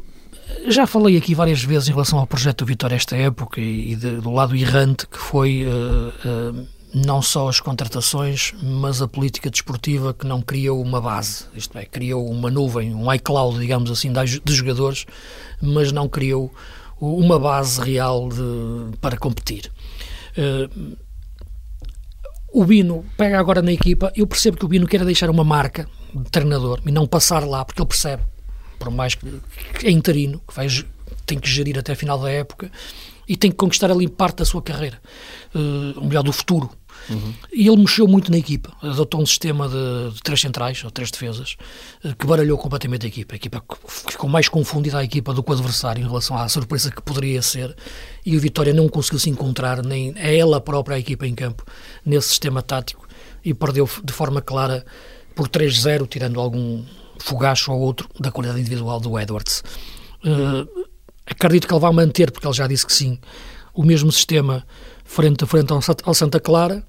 já falei aqui várias vezes em relação ao projeto do Vitória esta época e, e de, do lado errante que foi uh, uh, não só as contratações, mas a política desportiva que não criou uma base, isto é, criou uma nuvem, um iCloud, digamos assim, de jogadores, mas não criou uma base real de, para competir. Uh, o Bino pega agora na equipa, eu percebo que o Bino quer deixar uma marca de treinador e não passar lá, porque ele percebe, por mais que, que é interino, que vai, tem que gerir até a final da época e tem que conquistar ali parte da sua carreira, uh, melhor, do futuro. Uhum. E ele mexeu muito na equipa, adotou um sistema de, de, três centrais, ou três defesas, eh, que baralhou completamente a equipa. A equipa ficou mais confundida a equipa do que o adversário em relação à surpresa que poderia ser, e o Vitória não conseguiu se encontrar, nem a ela própria, a equipa em campo, nesse sistema tático, e perdeu de forma clara por 3-0, tirando algum fogacho ou outro da qualidade individual do Edwards. Uh, acredito que ele vai manter, porque ele já disse que sim, o mesmo sistema frente a frente ao Santa Clara,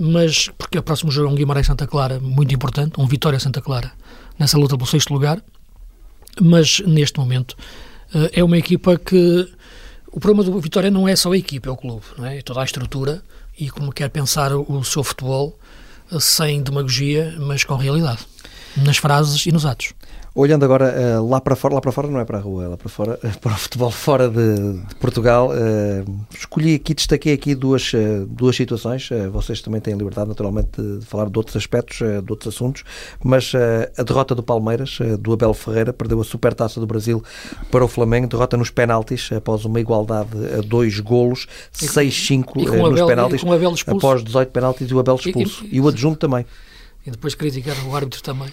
mas porque o próximo jogo é um Guimarães-Santa Clara muito importante, um Vitória-Santa Clara nessa luta pelo sexto lugar, mas neste momento eh, é uma equipa que o problema do Vitória não é só a equipa, é o clube, não é? é toda a estrutura e como quer pensar o seu futebol eh, sem demagogia, mas com realidade, nas frases e nos atos. Olhando agora uh, lá para fora, lá para fora não é para a rua, é lá para fora, uh, para o futebol fora de, de Portugal, uh, escolhi aqui, destaquei aqui duas, duas situações. vocês também têm liberdade, naturalmente, de falar de outros aspectos, de outros assuntos, mas a derrota do Palmeiras, do Abel Ferreira, perdeu a supertaça do Brasil para o Flamengo, derrota nos penaltis, após uma igualdade a dois golos, 6-5 nos penaltis, após 18 penaltis e o Abel expulso, e, e, e o adjunto também. E depois criticaram o árbitro também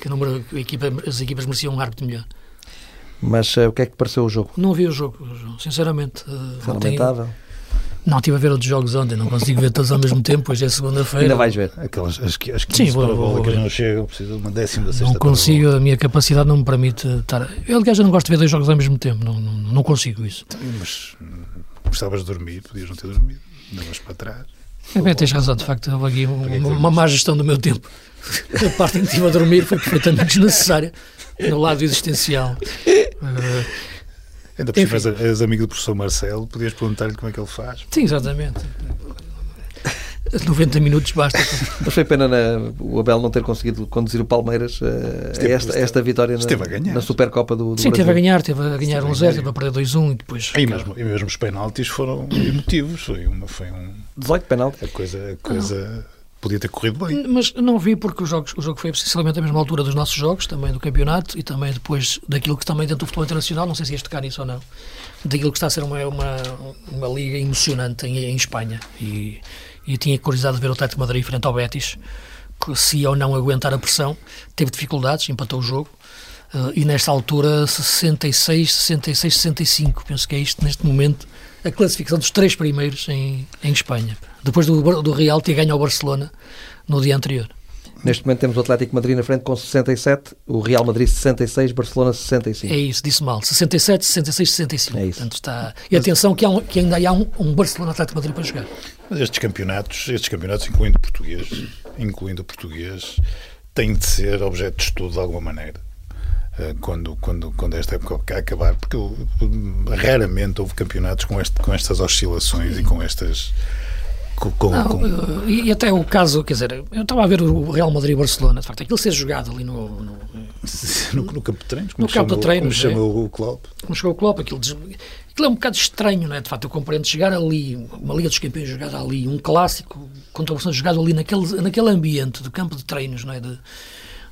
que número, a equipa, as equipas mereciam um árbitro melhor. Mas uh, o que é que pareceu o jogo? Não vi o jogo, sinceramente. Uh, lamentável. Não, estive a ver outros jogos ontem, não consigo ver todos ao mesmo tempo, hoje é segunda-feira. Ainda vais ver. Aquelas, as, que- as 15 Sim, vou- para a vou- bola que não chegam, preciso de uma décima da sexta Não para a consigo, a minha capacidade não me permite estar. Eu, aliás, eu não gosto de ver dois jogos ao mesmo tempo, não, não, não consigo isso. Mas hum, gostavas de dormir, podias não ter dormido. Andavas para trás. É bem, tens razão, de facto, houve aqui uma, uma má gestão do meu tempo. A parte em que estive a dormir foi perfeitamente desnecessária no lado existencial. Eh, Ainda por cima és, amigo do professor Marcelo, podias perguntar-lhe como é que ele faz. sim, exatamente. 90 minutos basta. Mas foi pena na- o Abel não ter conseguido conduzir o Palmeiras eh, a Esteve- esta, esta vitória na, esteve a ganhar. na Supercopa do, do Sim, Brasil. teve a ganhar, teve a ganhar Esteve a 1-0, ganhar. teve a perder 2-1 e depois. E mesmo, e mesmo os penaltis foram emotivos. Foi, uma, foi um, 18 penaltis. a coisa, a coisa podia ter corrido bem. Mas não vi porque os jogos, o jogo foi precisamente à mesma altura dos nossos jogos, também do campeonato e também depois daquilo que também dentro do futebol internacional, não sei se ias tocar nisso ou não, daquilo que está a ser uma, uma, uma liga emocionante em, em Espanha. E, e tinha curiosidade de ver o Atlético de Madrid frente ao Betis, que se ou não aguentar a pressão, teve dificuldades, empatou o jogo. eh, e nesta altura 66, 66, 65, penso que é isto neste momento a classificação dos três primeiros em, em Espanha. Depois do, do Real ter ganho ao Barcelona no dia anterior. Neste momento temos o Atlético Madrid na frente com 67, o Real Madrid 66, Barcelona 65. É isso, disse mal. 67, 66, 65. É isso. Portanto, está... E atenção que, há um- que ainda há um, um Barcelona Atlético de Madrid para jogar. Mas estes campeonatos, estes campeonatos, incluindo o português, incluindo o português, têm de ser objeto de estudo de alguma maneira. Eh, Quando, quando, quando esta época acabar, porque eu, raramente houve campeonatos com, este, com estas oscilações e com estas. Com, com- Não, com- eh, e, até o caso, quer dizer, eu estava a ver o Real Madrid e Barcelona, de facto, aquilo ser jogado ali no, no, no, no campo de treinos, como No campo de chama, treinos, como é. chama o Klopp. como chegou o Klopp, aquilo, aquilo é um bocado estranho, não é? De facto, eu compreendo chegar ali, uma Liga dos Campeões jogada ali, um clássico contra o Barcelona jogado ali naquele, naquele ambiente de campo de treinos, não é? De,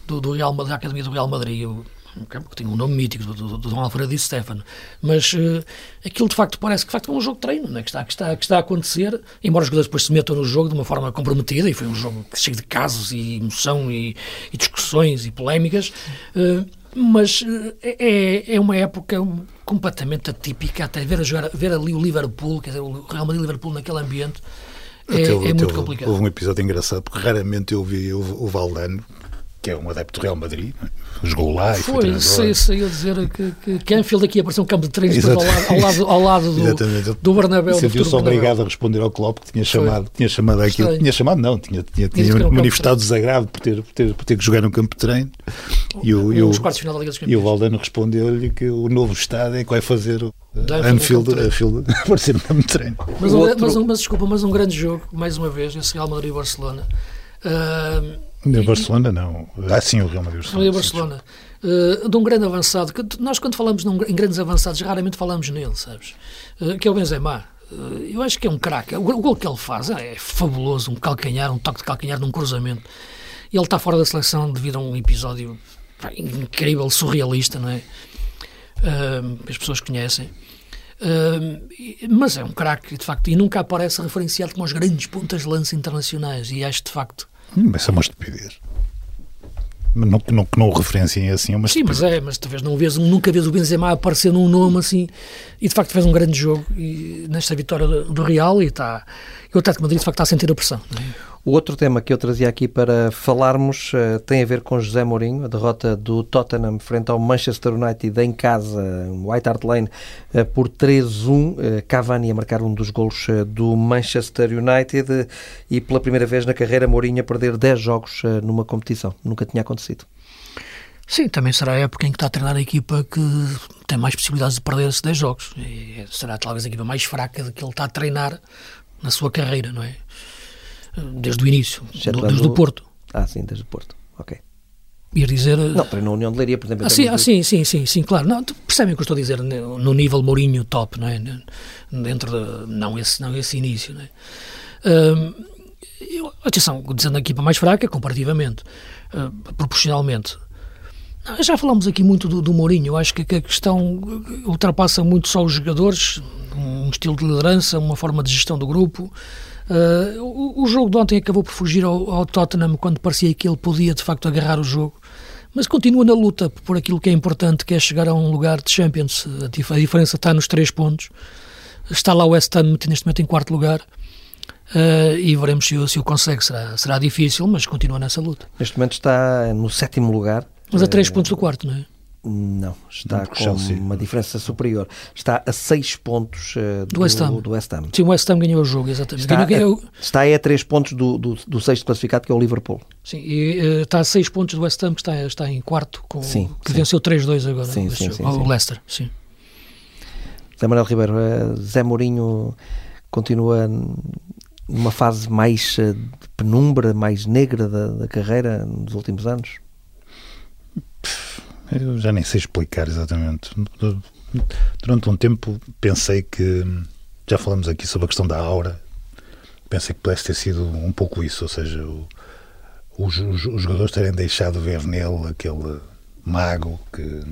do, do Real Madrid, da Academia do Real Madrid, o- um campo que tem um nome mítico, do, do, do Dom Alfredo Di Stefano. Mas eh, aquilo de facto parece que de facto é um jogo de treino, não é? que, está, que, está, que está a acontecer, embora os jogadores depois se metam no jogo de uma forma comprometida, e foi um jogo que cheio de casos e emoção e, e discussões e polémicas, eh, mas eh, é, é uma época completamente atípica, até ver, a jogar, ver ali o Liverpool, quer dizer, o Real Madrid e Liverpool naquele ambiente, é, Até é muito até complicado. Houve um episódio engraçado, porque raramente eu vi o, o Valdano, que é um adepto do Real Madrid, é? jogou lá e foi, Foi, treinador. sei, sei a dizer que, que, que Anfield aqui apareceu um campo de treinos ao lado, ao lado, ao lado do, Exatamente. do Bernabéu. Sentiu-se obrigado a responder ao Klopp que tinha Foi. chamado, tinha chamado aquilo. Estranho. Tinha chamado, não, tinha, tinha, tinha um manifestado de desagrado por ter, por, ter, por ter que jogar no campo de treino. E o, e o, Nos quartos de final da Liga dos e o. Valdano respondeu-lhe que o novo estádio é que vai fazer o uh, Anfield Anfield, aparecer no campo de treino. Mas, um, outro- mas, um, mas desculpa, mas um grande jogo, mais uma vez, esse Real Madrid e Ah, e- Barcelona, não. Ah, sim, o Real Madrid. Real Madrid e Barcelona. Ah, de um grande avançado, que nós quando falamos num- em grandes avançados, raramente falamos nele, sabes? Ah, que é o Benzema. Ah, eu acho que é um craque. O, o gol que ele faz é fabuloso, um calcanhar, um toque de calcanhar num cruzamento. E ele está fora da seleção devido a um episódio pá, incrível, surrealista, não é? Ah, que as pessoas conhecem. Ah, e- mas é um craque, de facto, e nunca aparece referenciado como os grandes pontas de lança internacionais. E acho, de facto, Hum, Isso é uma estupidez. Mas Não, que não, que não o referenciem assim, é uma Sim, mas é, mas talvez não vês, nunca vês o Benzema aparecer num nome assim e de facto fez um grande jogo e, nesta vitória do, do Real e está e o Atlético de Madrid de facto está a sentir a pressão. não é? O outro tema que eu trazia aqui para falarmos eh, tem a ver com José Mourinho, a derrota do Tottenham frente ao Manchester United em casa, White Hart Lane, eh, por 3-1. Eh, Cavani a marcar um dos golos do Manchester United e pela primeira vez na carreira Mourinho a perder 10 jogos numa competição. Nunca tinha acontecido. Sim, também será a época em que está a treinar a equipa que tem mais possibilidades de perder esses 10 jogos. E será talvez a equipa mais fraca que ele está a treinar na sua carreira, não é? Desde o início, do, desde o Porto. Ah, sim, desde o Porto. Ok. Ias dizer. Não, treinou a União de Leiria, por exemplo. em Ah, sim, ah, de- sim, sim, sim, sim, claro. Não, percebem o que eu estou a dizer né, no nível Mourinho top, não é? Dentro de, não esse, não esse início, não é? Hum, eu- atenção, dizendo a equipa mais fraca, comparativamente, ah, proporcionalmente. Já falamos aqui muito do, do Mourinho, eu acho que, que a questão ultrapassa muito só os jogadores, um estilo de liderança, uma forma de gestão do grupo. Ah, o, o jogo de ontem acabou por fugir ao, ao Tottenham quando parecia que ele podia de facto agarrar o jogo mas continua na luta por aquilo que é importante, que é chegar a um lugar de Champions. A, dif- a diferença está nos três pontos. Está lá o West Ham neste momento em quarto lugar. Uh, e veremos se o, se o consegue. Será, será difícil, mas continua nessa luta. Neste momento está no sétimo lugar. Mas a três pontos do quarto, não é? Não, está com uma diferença superior. Está a 6 pontos uh, do, do, West Ham. do West Ham. Sim, o West Ham ganhou o jogo, exatamente. Está, ganhou, a, está aí a 3 pontos do, do, do sexto classificado, que é o Liverpool. Sim, e uh, está a 6 pontos do West Ham, que está, está em quarto, com, sim, que sim. venceu 3-2 agora. Sim, sim, sim, o Leicester, sim. Zé Manuel Ribeiro, uh, Zé Mourinho continua numa fase mais de penumbra, mais negra da, da carreira nos últimos anos? Eu já nem sei explicar exatamente. Durante um tempo pensei que, já falamos aqui sobre a questão da aura, pensei que pudesse ter sido um pouco isso, ou seja, o, os, os, os, jogadores terem deixado ver nele aquele mago que,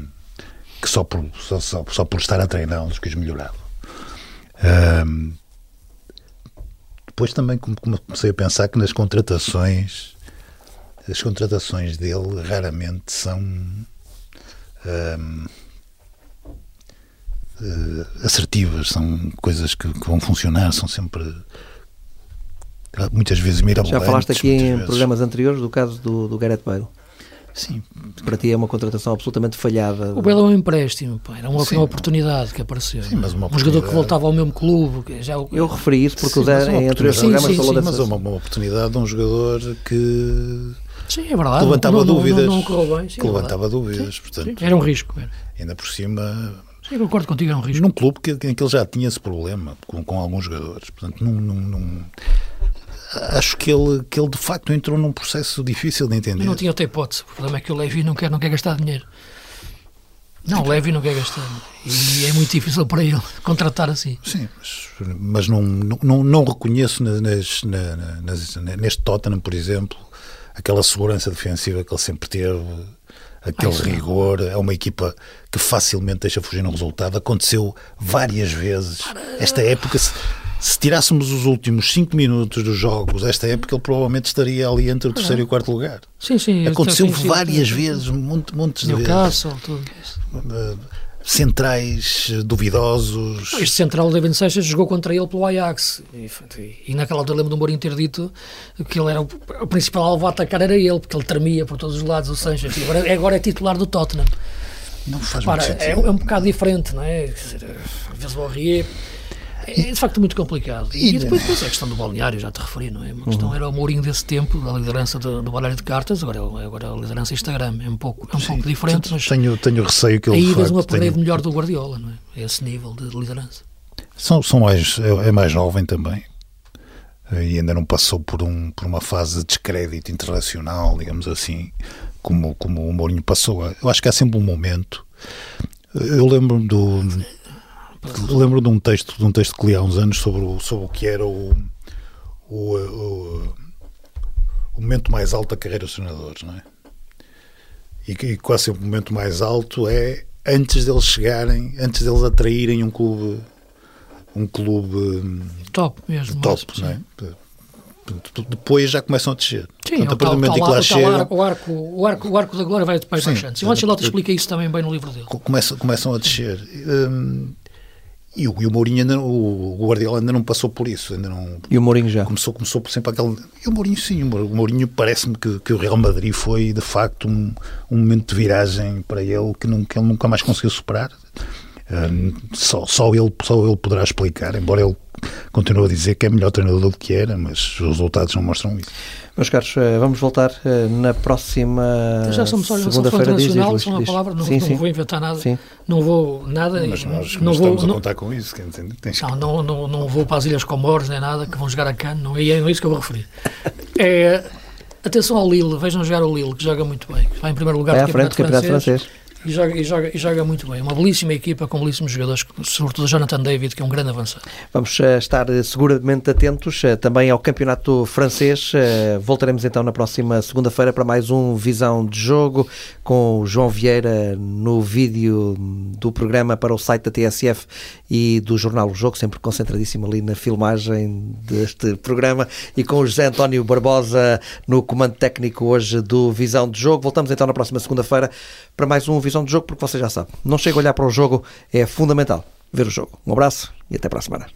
que só, por, só, só, só por estar a treiná-los que os melhorava. Um, depois também comecei a pensar que nas contratações as contratações dele raramente são uh, assertivas, são coisas que, que, vão funcionar, são sempre muitas vezes mirabolantes. Já falaste aqui em vezes. programas anteriores do caso do, do Gareth Bale. Sim. Para ti é uma contratação absolutamente falhada. O Belo é um empréstimo, pá. era uma, uma oportunidade que apareceu. Sim, mas uma um jogador que voltava ao mesmo clube. Já... Eu referi isso porque sim, o Zé em anteriores programas sim, falou sim, Mas uma, uma oportunidade de um jogador que Sim, é verdade. Que levantava não, dúvidas. Não, não bem. Sim, que é levantava dúvidas. Portanto, era um risco. Era. Ainda por cima. Sim, concordo contigo, era um risco. Num clube que, em que ele já tinha esse problema com, com alguns jogadores. Portanto, num, num, num, acho que ele, que ele de facto entrou num processo difícil de entender. Eu não tinha outra hipótese. O problema é que o Levi não quer, não quer gastar dinheiro. Não, o Levi não quer gastar. E é muito difícil para ele contratar assim. Sim, mas, mas não, não, não reconheço nas, nas, nas, neste Tottenham, por exemplo, aquela segurança defensiva que ele sempre teve, aquele Ai, rigor. É uma equipa que facilmente deixa fugir no resultado. Aconteceu várias vezes. Esta época, se, se tirássemos os últimos 5 minutos dos jogos, esta época ele provavelmente estaria ali entre o terceiro e o quarto lugar. Sim, sim. Aconteceu várias vezes, montes de Newcastle, vezes. tudo isso centrais duvidosos. Este central, David Seixas, jogou contra ele pelo Ajax. E, e naquela altura lembro do Mourinho ter dito que ele era o, o, principal alvo a atacar era ele, porque ele tremia por todos os lados, o Seixas. E agora, agora é titular do Tottenham. Não faz Para, muito é, é, um bocado diferente, não é? Às vezes o Aurier é de facto muito complicado. E, e depois, depois a questão do balneário, já te referi, não é? Uma questão era o Mourinho desse tempo, da liderança do, do balneário de cartas, agora, é agora a liderança Instagram. É um pouco, é um Sim, pouco diferente, mas. Tenho, tenho receio que ele. Aí vês uma parede tenho... melhor do Guardiola, não é? É esse nível de liderança. São, são mais, é, é mais jovem também e ainda não passou por, um, por uma fase de descrédito internacional, digamos assim, como, como o Mourinho passou. Eu acho que há sempre um momento. Eu lembro-me do, Lembro de um texto, de um texto que li há uns anos sobre o, sobre o que era o, o, o, o momento mais alto da carreira dos treinadores, não é? E, e quase sempre o momento mais alto é antes deles chegarem, antes deles atraírem um clube um clube top mesmo, top, mas, não é? Depois já começam a descer. Sim, Portanto, o, tal, tal, tal, chega... o, arco, o, arco, o arco da glória vai de pais baixantes. E o Ancelotti explica isso também bem no livro dele. Começam, começam a descer. Hum, e o, e o Mourinho ainda, o, o Guardiola ainda não passou por isso, ainda não. E o Mourinho já? Começou, começou por sempre aquele. E o Mourinho sim, o Mourinho parece-me que, que o Real Madrid foi de facto um, um momento de viragem para ele que, não, que ele nunca mais conseguiu superar. Uh, só, só, ele, só ele poderá explicar, embora ele continue a dizer que é melhor treinador do que era, mas os resultados não mostram isso. Meus caros, eh, vamos voltar eh, na próxima Já somos segunda-feira nacional, diz, só uma palavra, não, sim, não sim. vou inventar nada, sim. não vou nada. Mas nós não vou, estamos não, a contar com isso. Tens não, não, não, não vou para as Ilhas Comores nem nada, que vão jogar a Cannes, não é, é isso que eu vou referir. É, atenção ao Lille, vejam jogar o Lille, que joga muito bem, vai em primeiro lugar é do campeonato, campeonato francês. francês e joga, e, joga, e joga muito bem. Uma belíssima equipa com belíssimos jogadores, sobretudo Jonathan David, que é um grande avançado. Vamos uh, estar uh, seguramente atentos uh, também ao campeonato francês. voltaremos então na próxima segunda-feira para mais um Visão de Jogo com o João Vieira no vídeo do programa para o site da TSF e do Jornal O Jogo, sempre concentradíssimo ali na filmagem deste programa e com o José António Barbosa no comando técnico hoje do Visão de Jogo. Voltamos então na próxima segunda-feira para mais um Visão de Jogo, porque você já sabe, não chega a olhar para o jogo, é fundamental ver o jogo. Um abraço e até para a semana.